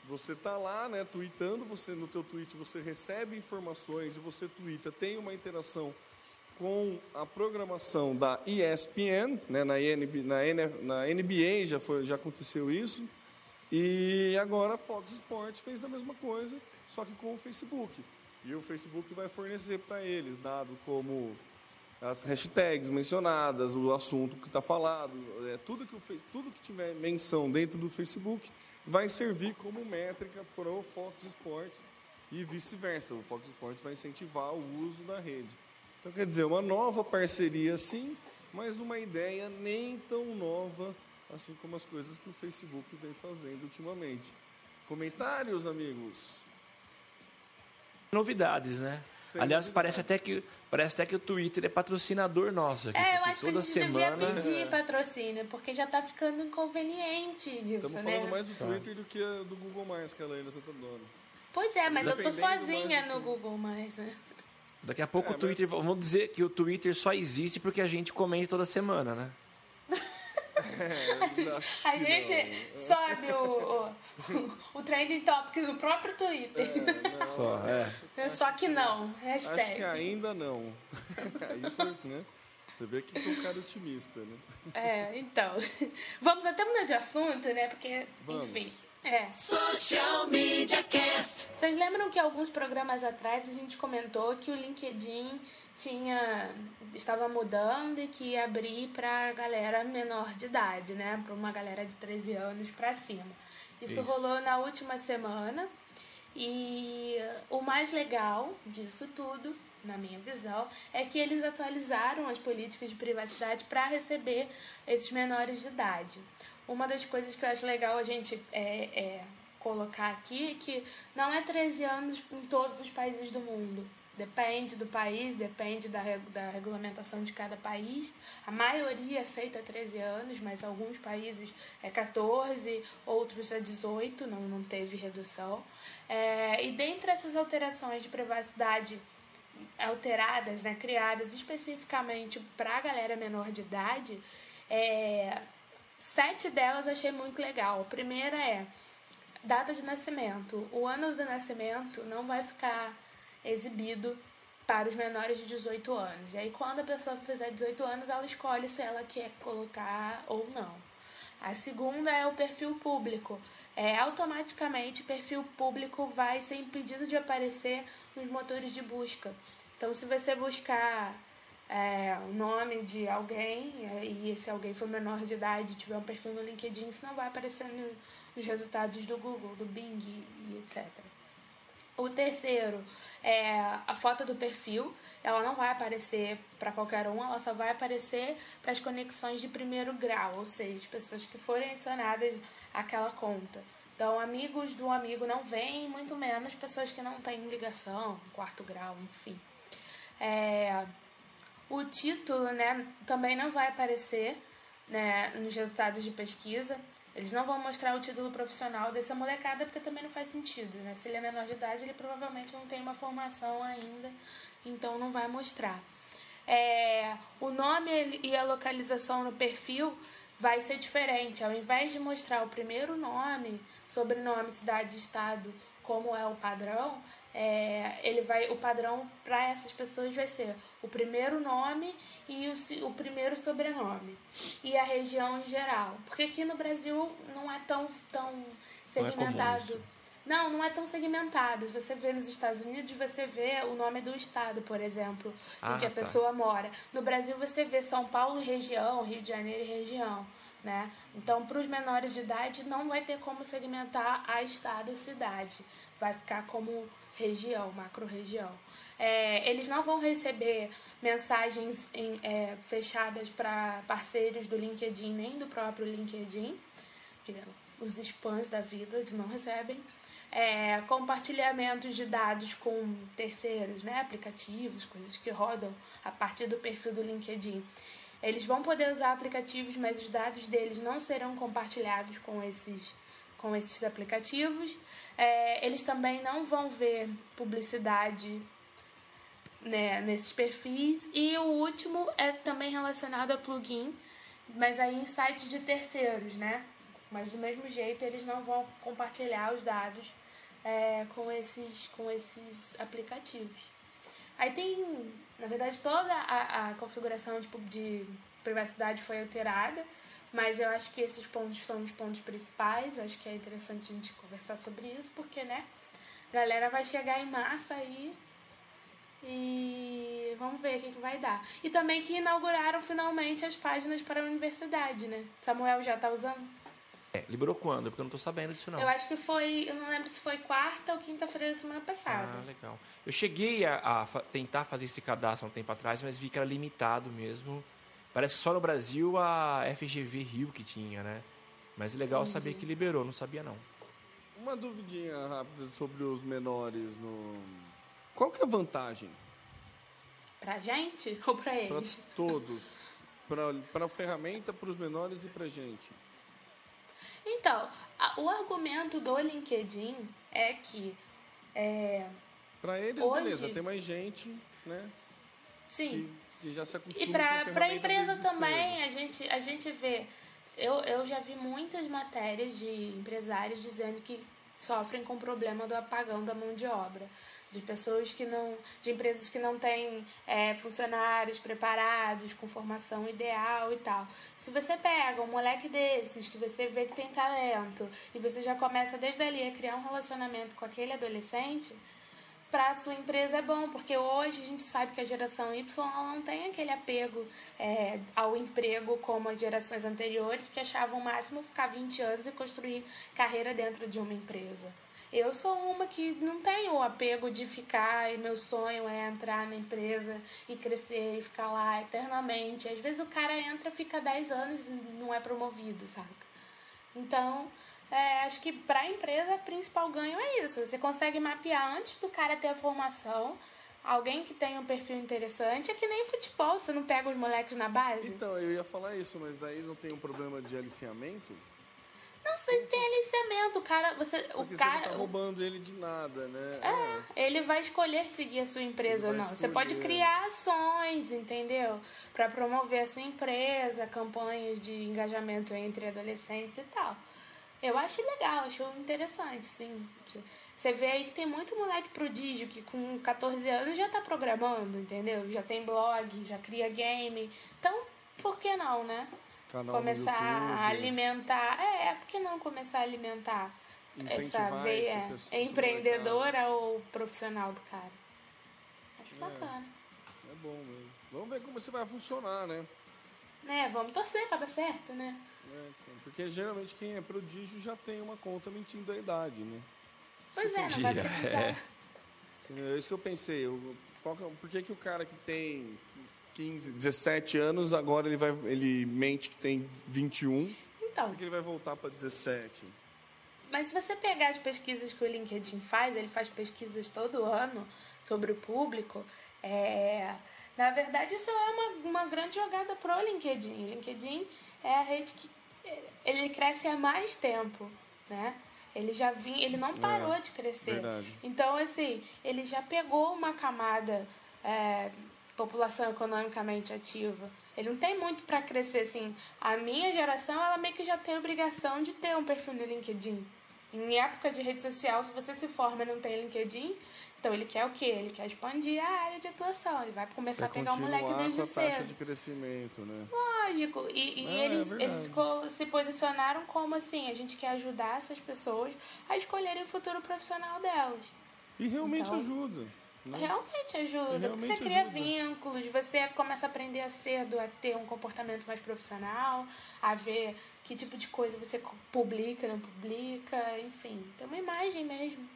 você está lá, né, tweetando, você no teu tweet você recebe informações e você twitta, tem uma interação com a programação da ESPN, né, na, NB, na, na NBA já, foi, já aconteceu isso, e agora a Fox Sports fez a mesma coisa, só que com o Facebook. E o Facebook vai fornecer para eles, dado como as hashtags mencionadas, o assunto que está falado, é, tudo, que o, tudo que tiver menção dentro do Facebook vai servir como métrica para o Fox Sports e vice-versa. O Fox Sports vai incentivar o uso da rede. Então, quer dizer, uma nova parceria sim, mas uma ideia nem tão nova, assim como as coisas que o Facebook vem fazendo ultimamente. Comentários, amigos? Novidades, né? Sem Aliás, novidades. parece até que parece até que o Twitter é patrocinador nosso aqui. É, eu acho toda que a gente semana... devia pedir é. patrocínio, porque já está ficando inconveniente disso, Estamos né? falando mais do Twitter tá. do que do Google Mais que ela ainda está dando. Pois é, mas eu tô sozinha no Google Mais, né? Daqui a pouco é, o Twitter. Mas... Vamos dizer que o Twitter só existe porque a gente comenta toda semana, né? A gente, a gente sobe o, o, o trending topics no próprio Twitter. É, não, só, é. Só que não. Hashtag. Acho que ainda não. Aí foi, né? Você vê que é um cara otimista, né? É, então. Vamos até mudar de assunto, né? Porque, Vamos. enfim. É. Social Media Cast. Vocês lembram que alguns programas atrás a gente comentou que o LinkedIn tinha estava mudando e que ia abrir para galera menor de idade, né? Para uma galera de 13 anos para cima. Isso, Isso rolou na última semana. E o mais legal disso tudo, na minha visão, é que eles atualizaram as políticas de privacidade para receber esses menores de idade. Uma das coisas que eu acho legal a gente é, é colocar aqui é que não é 13 anos em todos os países do mundo. Depende do país, depende da, da regulamentação de cada país. A maioria aceita 13 anos, mas alguns países é 14, outros é 18, não, não teve redução. É, e dentre essas alterações de privacidade alteradas, né, criadas especificamente para a galera menor de idade, é, Sete delas achei muito legal. A primeira é data de nascimento. O ano do nascimento não vai ficar exibido para os menores de 18 anos. E aí, quando a pessoa fizer 18 anos, ela escolhe se ela quer colocar ou não. A segunda é o perfil público. É, automaticamente, o perfil público vai ser impedido de aparecer nos motores de busca. Então, se você buscar é, o nome de alguém é, e esse alguém for menor de idade e tiver um perfil no LinkedIn, isso não vai aparecer no, nos resultados do Google, do Bing e etc. O terceiro é a foto do perfil. Ela não vai aparecer para qualquer um, ela só vai aparecer para as conexões de primeiro grau, ou seja, pessoas que forem adicionadas àquela conta. Então, amigos do amigo não vêm, muito menos pessoas que não têm ligação, quarto grau, enfim. É, o título né, também não vai aparecer né, nos resultados de pesquisa. Eles não vão mostrar o título profissional dessa molecada porque também não faz sentido, né? Se ele é menor de idade, ele provavelmente não tem uma formação ainda, então não vai mostrar. É, o nome e a localização no perfil vai ser diferente. Ao invés de mostrar o primeiro nome, sobrenome, cidade, estado, como é o padrão, é, ele vai, o padrão para essas pessoas vai ser o primeiro nome e o, o primeiro sobrenome e a região em geral. Porque aqui no Brasil não é tão, tão segmentado. Não, não, não é tão segmentado. Você vê nos Estados Unidos, você vê o nome do estado, por exemplo, Ah, onde a tá. pessoa mora. No Brasil, você vê São Paulo região, Rio de Janeiro região. Né? Então, para os menores de idade, não vai ter como segmentar a estado ou cidade. Vai ficar como região, macro-região. É, eles não vão receber mensagens em- é, fechadas para parceiros do LinkedIn, nem do próprio LinkedIn, que é os spams da vida, eles não recebem. É, compartilhamentos de dados com terceiros, né, aplicativos, coisas que rodam a partir do perfil do LinkedIn. Eles vão poder usar aplicativos, mas os dados deles não serão compartilhados com esses, com esses aplicativos. É, eles também não vão ver publicidade né, nesses perfis. E o último é também relacionado a plugin, mas aí em sites de terceiros, né? Mas do mesmo jeito eles não vão compartilhar os dados é, com, esses, com esses aplicativos. Aí tem, na verdade, toda a, a configuração tipo, de privacidade foi alterada, mas eu acho que esses pontos são os pontos principais. Acho que é interessante a gente conversar sobre isso, porque, né? A galera vai chegar em massa aí e vamos ver o que, que vai dar. E também que inauguraram finalmente as páginas para a universidade, né? Samuel já tá usando? É, liberou quando? Porque eu não tô sabendo disso não. Eu acho que foi, eu não lembro se foi quarta ou quinta-feira da semana passada. Ah, legal. Eu cheguei a, a tentar fazer esse cadastro há um tempo atrás, mas vi que era limitado mesmo. Parece que só no Brasil a FGV Rio que tinha, né? Mas é legal saber que liberou, não sabia não. Uma duvidinha rápida sobre os menores no. Qual que é a vantagem Pra gente ou pra para eles? todos? Para a ferramenta, para os menores e para gente? Então, a- o argumento do LinkedIn é que é, Para eles, Hoje- beleza, tem mais gente, né? sim, Que, que já se acostuma E para a empresa também, cedo. a gente, a gente vê. Eu, eu já vi muitas matérias de empresários dizendo que sofrem com o problema do apagão da mão de obra. De pessoas que não. de empresas que não têm é, funcionários preparados, com formação ideal e tal. Se você pega um moleque desses, que você vê que tem talento, e você já começa desde ali a criar um relacionamento com aquele adolescente, para a sua empresa é bom, porque hoje a gente sabe que a geração Y não tem aquele apego é, ao emprego como as gerações anteriores, que achavam o máximo ficar 20 anos e construir carreira dentro de uma empresa. Eu sou uma que não tenho o apego de ficar, e meu sonho é entrar na empresa e crescer e ficar lá eternamente. Às vezes o cara entra, fica 10 anos e não é promovido, sabe? Então, é, acho que para a empresa o principal ganho é isso. Você consegue mapear antes do cara ter a formação, alguém que tem um perfil interessante. É que nem futebol, você não pega os moleques na base? Então, eu ia falar isso, mas daí não tem um problema de aliciamento? Não sei se tem aliciamento. O cara, você, o você não cara, tá roubando ele de nada, né? É, ele vai escolher seguir a sua empresa ou não. vai Você pode escolher. criar ações, entendeu? Para promover a sua empresa, campanhas de engajamento entre adolescentes e tal. Eu acho legal, acho interessante, sim. Você- vê aí que tem muito moleque prodígio que com 14 anos já tá programando, entendeu? Já tem blog, já cria game. Então, por que não, né? Canal começar a YouTube. alimentar. É, por que não começar a alimentar essa veia esse empreendedora ou profissional do cara? Acho É. bacana. É bom mesmo. Vamos ver como isso vai funcionar, né? Né, vamos torcer pra dar certo, né? É, porque geralmente quem é prodígio já tem uma conta mentindo a idade, né? Pois é, não vai precisar. é. É isso que eu pensei. Eu, qual que é- por que, que o cara que tem 15, 17 anos, agora ele, vai, ele mente que tem 21? Então, Por que ele vai voltar para 17? Mas se você pegar as pesquisas que o LinkedIn faz, ele faz pesquisas todo ano sobre o público, é... na verdade isso é uma, uma grande jogada pro LinkedIn. O LinkedIn é a rede que ele cresce há mais tempo, né? Ele já vinha, ele não parou de crescer. verdade. Então, assim, ele já pegou uma camada é, população economicamente ativa. Ele não tem muito para crescer, assim. A minha geração, ela meio que já tem a obrigação de ter um perfil no LinkedIn. Em época de rede social, se você se forma e não tem LinkedIn, então ele quer o quê? Ele quer expandir a área de atuação. Ele vai começar a Vai pegar o moleque desde com a taxa cedo. de crescimento, né? Lógico. E, e É, eles, é eles se posicionaram como assim, a gente quer ajudar essas pessoas a escolherem o futuro profissional delas. E realmente Então, ajuda. né? Realmente ajuda, porque você Realmente cria ajuda. vínculos, você começa a aprender a cedo a ter um comportamento mais profissional, a ver que tipo de coisa você publica, não publica, enfim, tem uma imagem mesmo.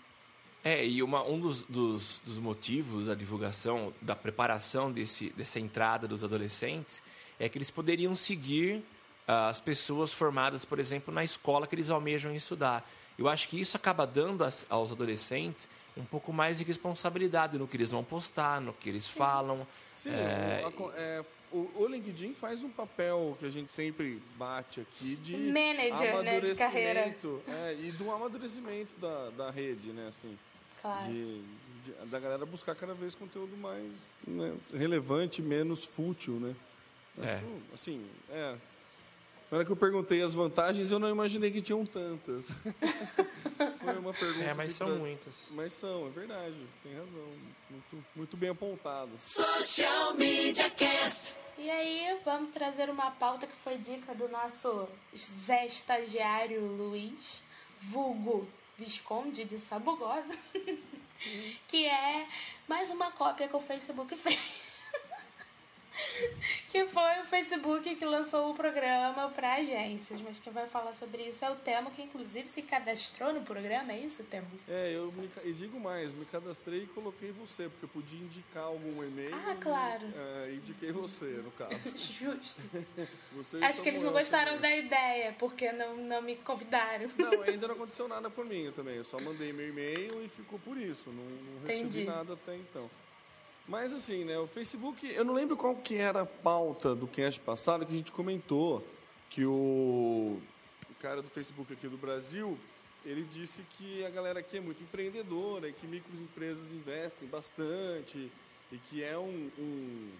É, e uma, um dos, dos, dos motivos da divulgação, da preparação desse, dessa entrada dos adolescentes, é que eles poderiam seguir ah, as pessoas formadas, por exemplo, na escola que eles almejam estudar. Eu acho que isso acaba dando às- aos adolescentes um pouco mais de responsabilidade no que eles vão postar, no que eles falam. Sim, É, o, a é, o, o LinkedIn faz um papel que a gente sempre bate aqui de Manager, né, de carreira. amadurecimento, É, e do amadurecimento da, da rede, né? Assim, Claro. de, de- da galera buscar cada vez conteúdo mais né, relevante, menos fútil, né? É. Assim, é. Na hora que eu perguntei as vantagens, eu não imaginei que tinham tantas. Foi uma pergunta. É, mas assim, são pra- muitas. Mas são, é verdade. Tem razão. Muito, muito bem apontado. Social Media Cast. E aí, vamos trazer uma pauta que foi dica do nosso Zé Estagiário Luiz, vulgo Visconde de Sabugosa, que é mais uma cópia que o Facebook fez. que foi o Facebook que lançou o programa para agências. Mas quem vai falar sobre isso é o Temo, que inclusive se cadastrou no programa, é isso, Temo? É, eu me, e digo mais, me cadastrei e coloquei você, porque eu podia indicar algum e-mail. Ah, claro. É, indiquei você, no caso. Justo. Você e Acho que eles não gostaram também. da ideia, porque não, não me convidaram. Não, ainda não aconteceu nada por mim também. Eu só mandei meu e-mail e ficou por isso. Não, não recebi Entendi. nada até então. Mas assim, né, o Facebook, eu não lembro qual que era a pauta do cast passado que a gente comentou que o, o cara do Facebook aqui do Brasil, ele disse que a galera aqui é muito empreendedora e que microempresas investem bastante e que é um, um,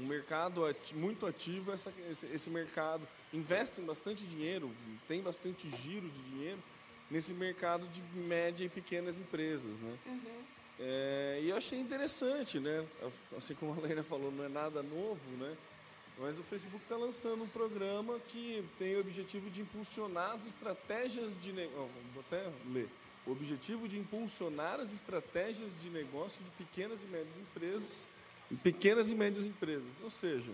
um mercado ati- muito ativo essa, esse, esse mercado. Investem bastante dinheiro tem bastante giro de dinheiro nesse mercado de média e pequenas empresas né É, e eu achei interessante né assim como a Leila falou não é nada novo né mas o Facebook está lançando um programa que tem o objetivo de impulsionar as estratégias de negócio. Vou até ler. O objetivo de impulsionar as estratégias de negócio de pequenas e médias empresas, pequenas e médias empresas. Ou seja,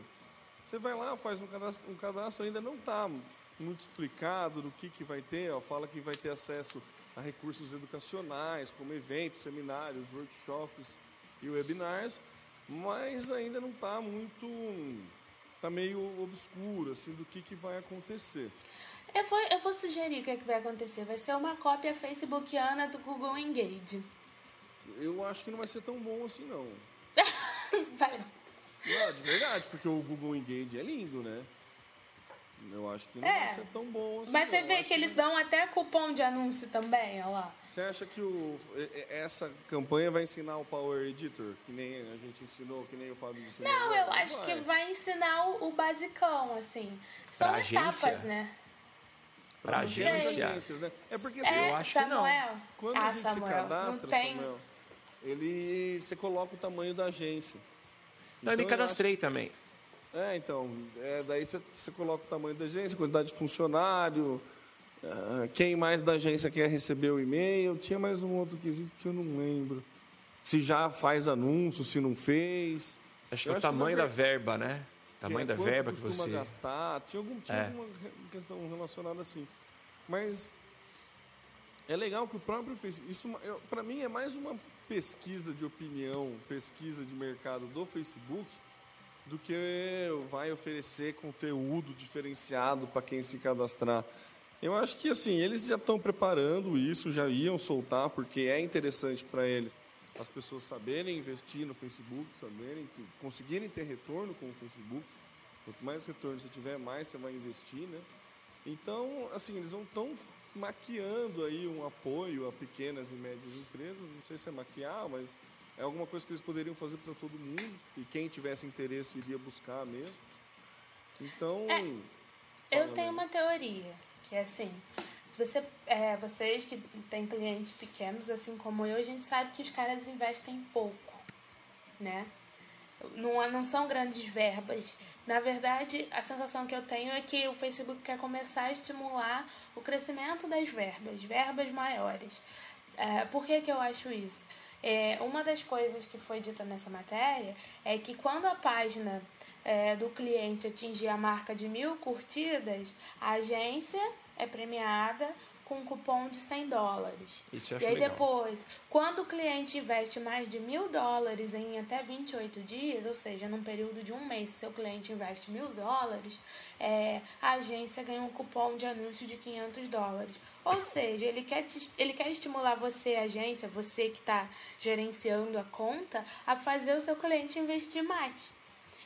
você vai lá, faz um cadastro, um cadastro ainda não está muito explicado do que, que vai ter. Ó, fala que vai ter acesso a recursos educacionais, como eventos, seminários, workshops e webinars, mas ainda não está muito tá meio obscuro assim do que, que vai acontecer. Eu vou, eu vou sugerir o que, é que vai acontecer. Vai ser uma cópia facebookiana do Google Engage. Eu acho que não vai ser tão bom assim não. Vai. Não, de verdade, porque o Google Engage é lindo, né? Eu acho que não É. vai ser tão bom assim. Mas você vê Acho que eles dão até cupom de anúncio também, olha lá. Você acha que o, essa campanha vai ensinar o Power Editor, que nem a gente ensinou, que nem o Fábio ensinou? Não, eu acho que vai ensinar o, o basicão, assim. São Pra etapas, agência? né? Pra agência. agências, né? É porque assim, É, eu acho que não. Samuel. Quando ah, a gente Samuel, se cadastra, não tem. Samuel, ele, você coloca o tamanho da agência. Não, eu me Então, eu cadastrei também. É, então, é, daí você, você coloca o tamanho da agência, quantidade de funcionário, ah, quem mais da agência quer receber o e-mail. Tinha mais um outro quesito que eu não lembro. Se já faz anúncio, se não fez. Acho que Eu é o tamanho da ver- verba, né? Tamanho é, da verba que você. gastar. Tinha, algum, tinha É. alguma questão relacionada assim. Mas é legal que o próprio Facebook. Isso, para mim, é mais uma pesquisa de opinião, pesquisa de mercado do Facebook, do que vai oferecer conteúdo diferenciado para quem se cadastrar. Eu acho que assim, eles já estão preparando isso, já iam soltar, porque é interessante para eles as pessoas saberem investir no Facebook, saberem que conseguirem ter retorno com o Facebook. Quanto mais retorno você tiver, mais você vai investir, né? Então, assim, eles não estão maquiando aí um apoio a pequenas e médias empresas. Não sei se é maquiar, mas é alguma coisa que eles poderiam fazer para todo mundo. E quem tivesse interesse iria buscar mesmo. Então. É, Eu tenho né? uma teoria, que é assim, se você, é, vocês que têm clientes pequenos, assim como eu, a gente sabe que os caras investem pouco, né? Não, é- não são grandes verbas. Na verdade, a sensação que eu tenho é que o Facebook quer começar a estimular o crescimento das verbas, verbas maiores. É, por que, que eu acho isso? É, uma das coisas que foi dita nessa matéria é que quando a página é, do cliente atingir a marca de mil curtidas, a agência é premiada com um cupom de 100 dólares. Isso eu e acho aí legal. depois, quando o cliente investe mais de mil dólares em até 28 dias, ou seja, num período de um mês, se seu cliente investe mil dólares, é, a agência ganha um cupom de anúncio de 500 dólares. Ou seja, ele quer, te- ele quer estimular você, agência, você que está gerenciando a conta, a fazer o seu cliente investir mais.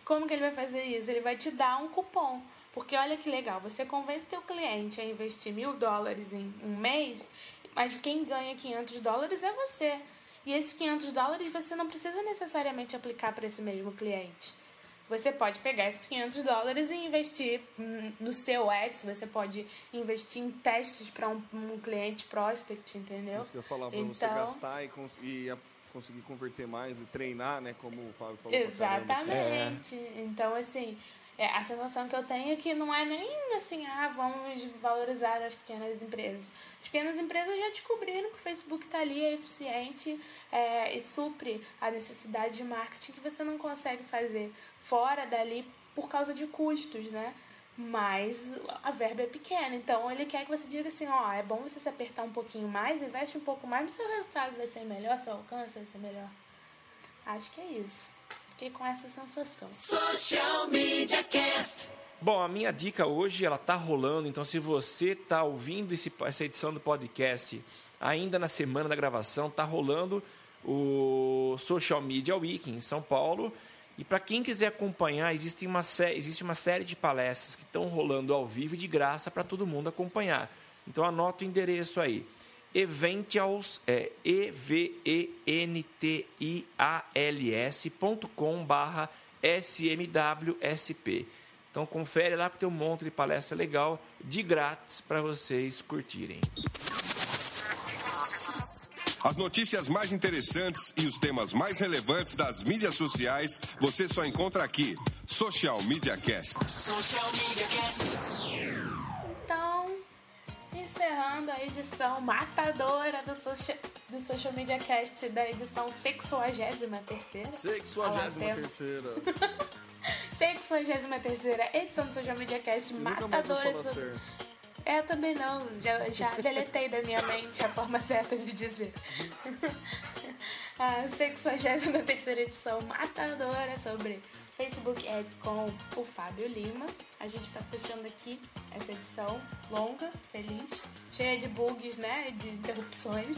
Como que ele vai fazer isso? Ele vai te dar um cupom. Porque olha que legal, você convence teu cliente a investir mil dólares em um mês, mas quem ganha 500 dólares é você. E esses 500 dólares você não precisa necessariamente aplicar para esse mesmo cliente. Você pode pegar esses 500 dólares e investir hum, no seu ads, você pode investir em testes para um, um cliente prospect, entendeu? Isso que eu ia falar, para você gastar e, cons- e conseguir converter mais e treinar, né? Como o Fábio falou. Exatamente. Então, assim, é, a sensação que eu tenho é que não é nem assim, ah, vamos valorizar as pequenas empresas. As pequenas empresas já descobriram que o Facebook está ali, é eficiente é, e supre a necessidade de marketing que você não consegue fazer fora dali por causa de custos, né? Mas a verba é pequena, então ele quer que você diga assim, ó, é bom você se apertar um pouquinho mais, investe um pouco mais, mas seu resultado vai ser melhor, seu alcance vai ser melhor. Acho que é isso. Fiquei com essa sensação. Social Media Cast. Bom, a minha dica hoje ela tá rolando, então se você tá ouvindo esse- essa edição do podcast ainda na semana da gravação, tá rolando o Social Media Week em São Paulo. E para quem quiser acompanhar, existe uma, existe uma série de palestras que estão rolando ao vivo e de graça para todo mundo acompanhar. Então anota o endereço aí. Eventials, é E-V-E-N-T-I-A-L-S.com barra SMWSP. Então confere lá porque tem um monte de palestra legal, de grátis, para vocês curtirem. As notícias mais interessantes e os temas mais relevantes das mídias sociais você só encontra aqui. Social Media Cast. Social Media Cast. Encerrando a edição matadora do, socia- do Social Media Cast da edição 63ª. Sexuagésima terceira. 63ª edição do Social Media Cast vou matadora. É, eu também não. Já, já deletei da minha mente a forma certa de dizer. a 63 edição matadora sobre Facebook Ads com o Fábio Lima. A gente está fechando aqui essa edição longa, feliz, cheia de bugs, né? De interrupções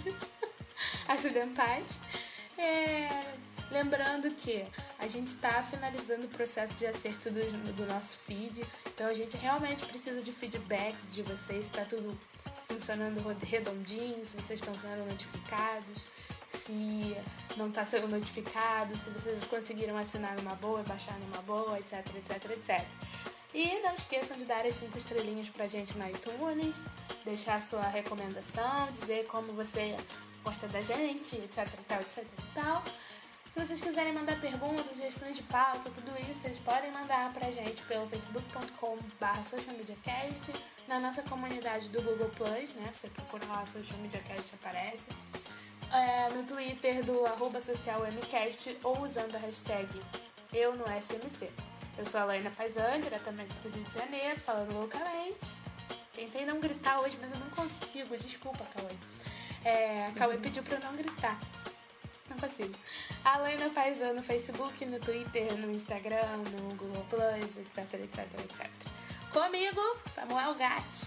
acidentais. É, lembrando que a gente está finalizando o processo de acerto do, do nosso feed, então a gente realmente precisa de feedbacks de vocês, está tudo funcionando redondinho, se vocês estão sendo notificados, se não está sendo notificado, se vocês conseguiram assinar numa boa, baixar numa boa, etc, etc, etc. E não esqueçam de dar as 5 estrelinhas pra gente no iTunes, deixar sua recomendação, dizer como você gosta da gente, etc tal, etc tal. Se vocês quiserem mandar perguntas, sugestões de pauta, tudo isso, vocês podem mandar pra gente pelo facebook.com.br socialmediacast, na nossa comunidade do Google Plus, né? Você procura lá Social Media Cast aparece. É, no Twitter do arroba social MCast ou usando a hashtag eu no SMC. Eu sou a Laina Paisan, diretamente do Rio de Janeiro, falando loucamente. Tentei não gritar hoje, mas eu não consigo. Desculpa, Cauê. É, Cauê pediu pra eu não gritar. Consigo. A Laina Paisan no Facebook, no Twitter, no Instagram, no Google Plus, etc, etc, etc. Comigo, Samuel Gatti.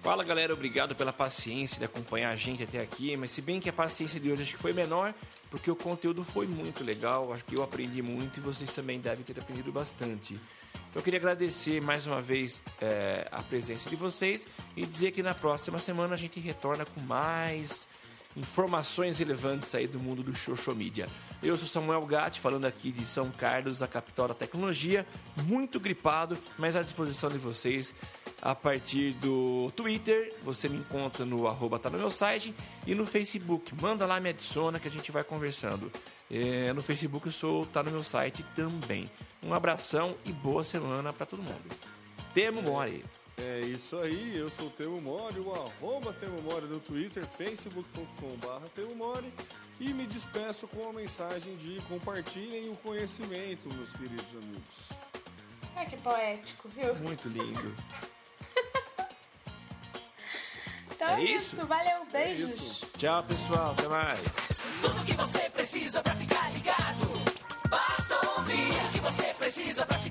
Fala galera, obrigado pela paciência de acompanhar a gente até aqui, mas se bem que a paciência de hoje acho que foi menor, porque o conteúdo foi muito legal, acho que eu aprendi muito e vocês também devem ter aprendido bastante. Então eu queria agradecer mais uma vez é, a presença de vocês e dizer que na próxima semana a gente retorna com mais informações relevantes aí do mundo do social media. Eu sou Samuel Gatti, falando aqui de São Carlos, a capital da tecnologia, muito gripado, mas à disposição de vocês a partir do Twitter, você me encontra no arroba tá no meu site e no Facebook. Manda lá, me adiciona que a gente vai conversando. É, no Facebook eu sou tá no meu site também. Um abração e boa semana para todo mundo. Temo Mori. É isso aí, eu sou o Temo Mori, o arroba Temo Mori no Twitter, facebook.com.br Temo Mori e me despeço com uma mensagem de compartilhem o conhecimento, meus queridos amigos. Ai, que poético, viu? Muito lindo. Então É é isso? isso. Valeu, beijos. Tchau, pessoal. Até mais. Tudo que você precisa pra ficar ligado. Basta ouvir o que você precisa pra ficar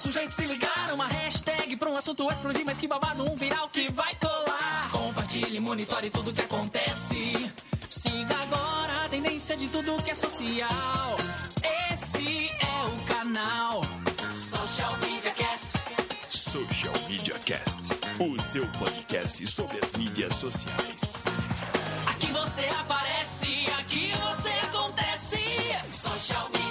um arroba pro sujeito se ligar, uma hashtag pra um assunto explodir, mas que babado, um viral que vai colar. Compartilhe, monitore tudo que acontece. Siga agora a tendência de tudo que é social. Esse é o canal. Social Media Cast. Social Media Cast, o seu podcast sobre as mídias sociais. Aqui você aparece, aqui você acontece. Social Media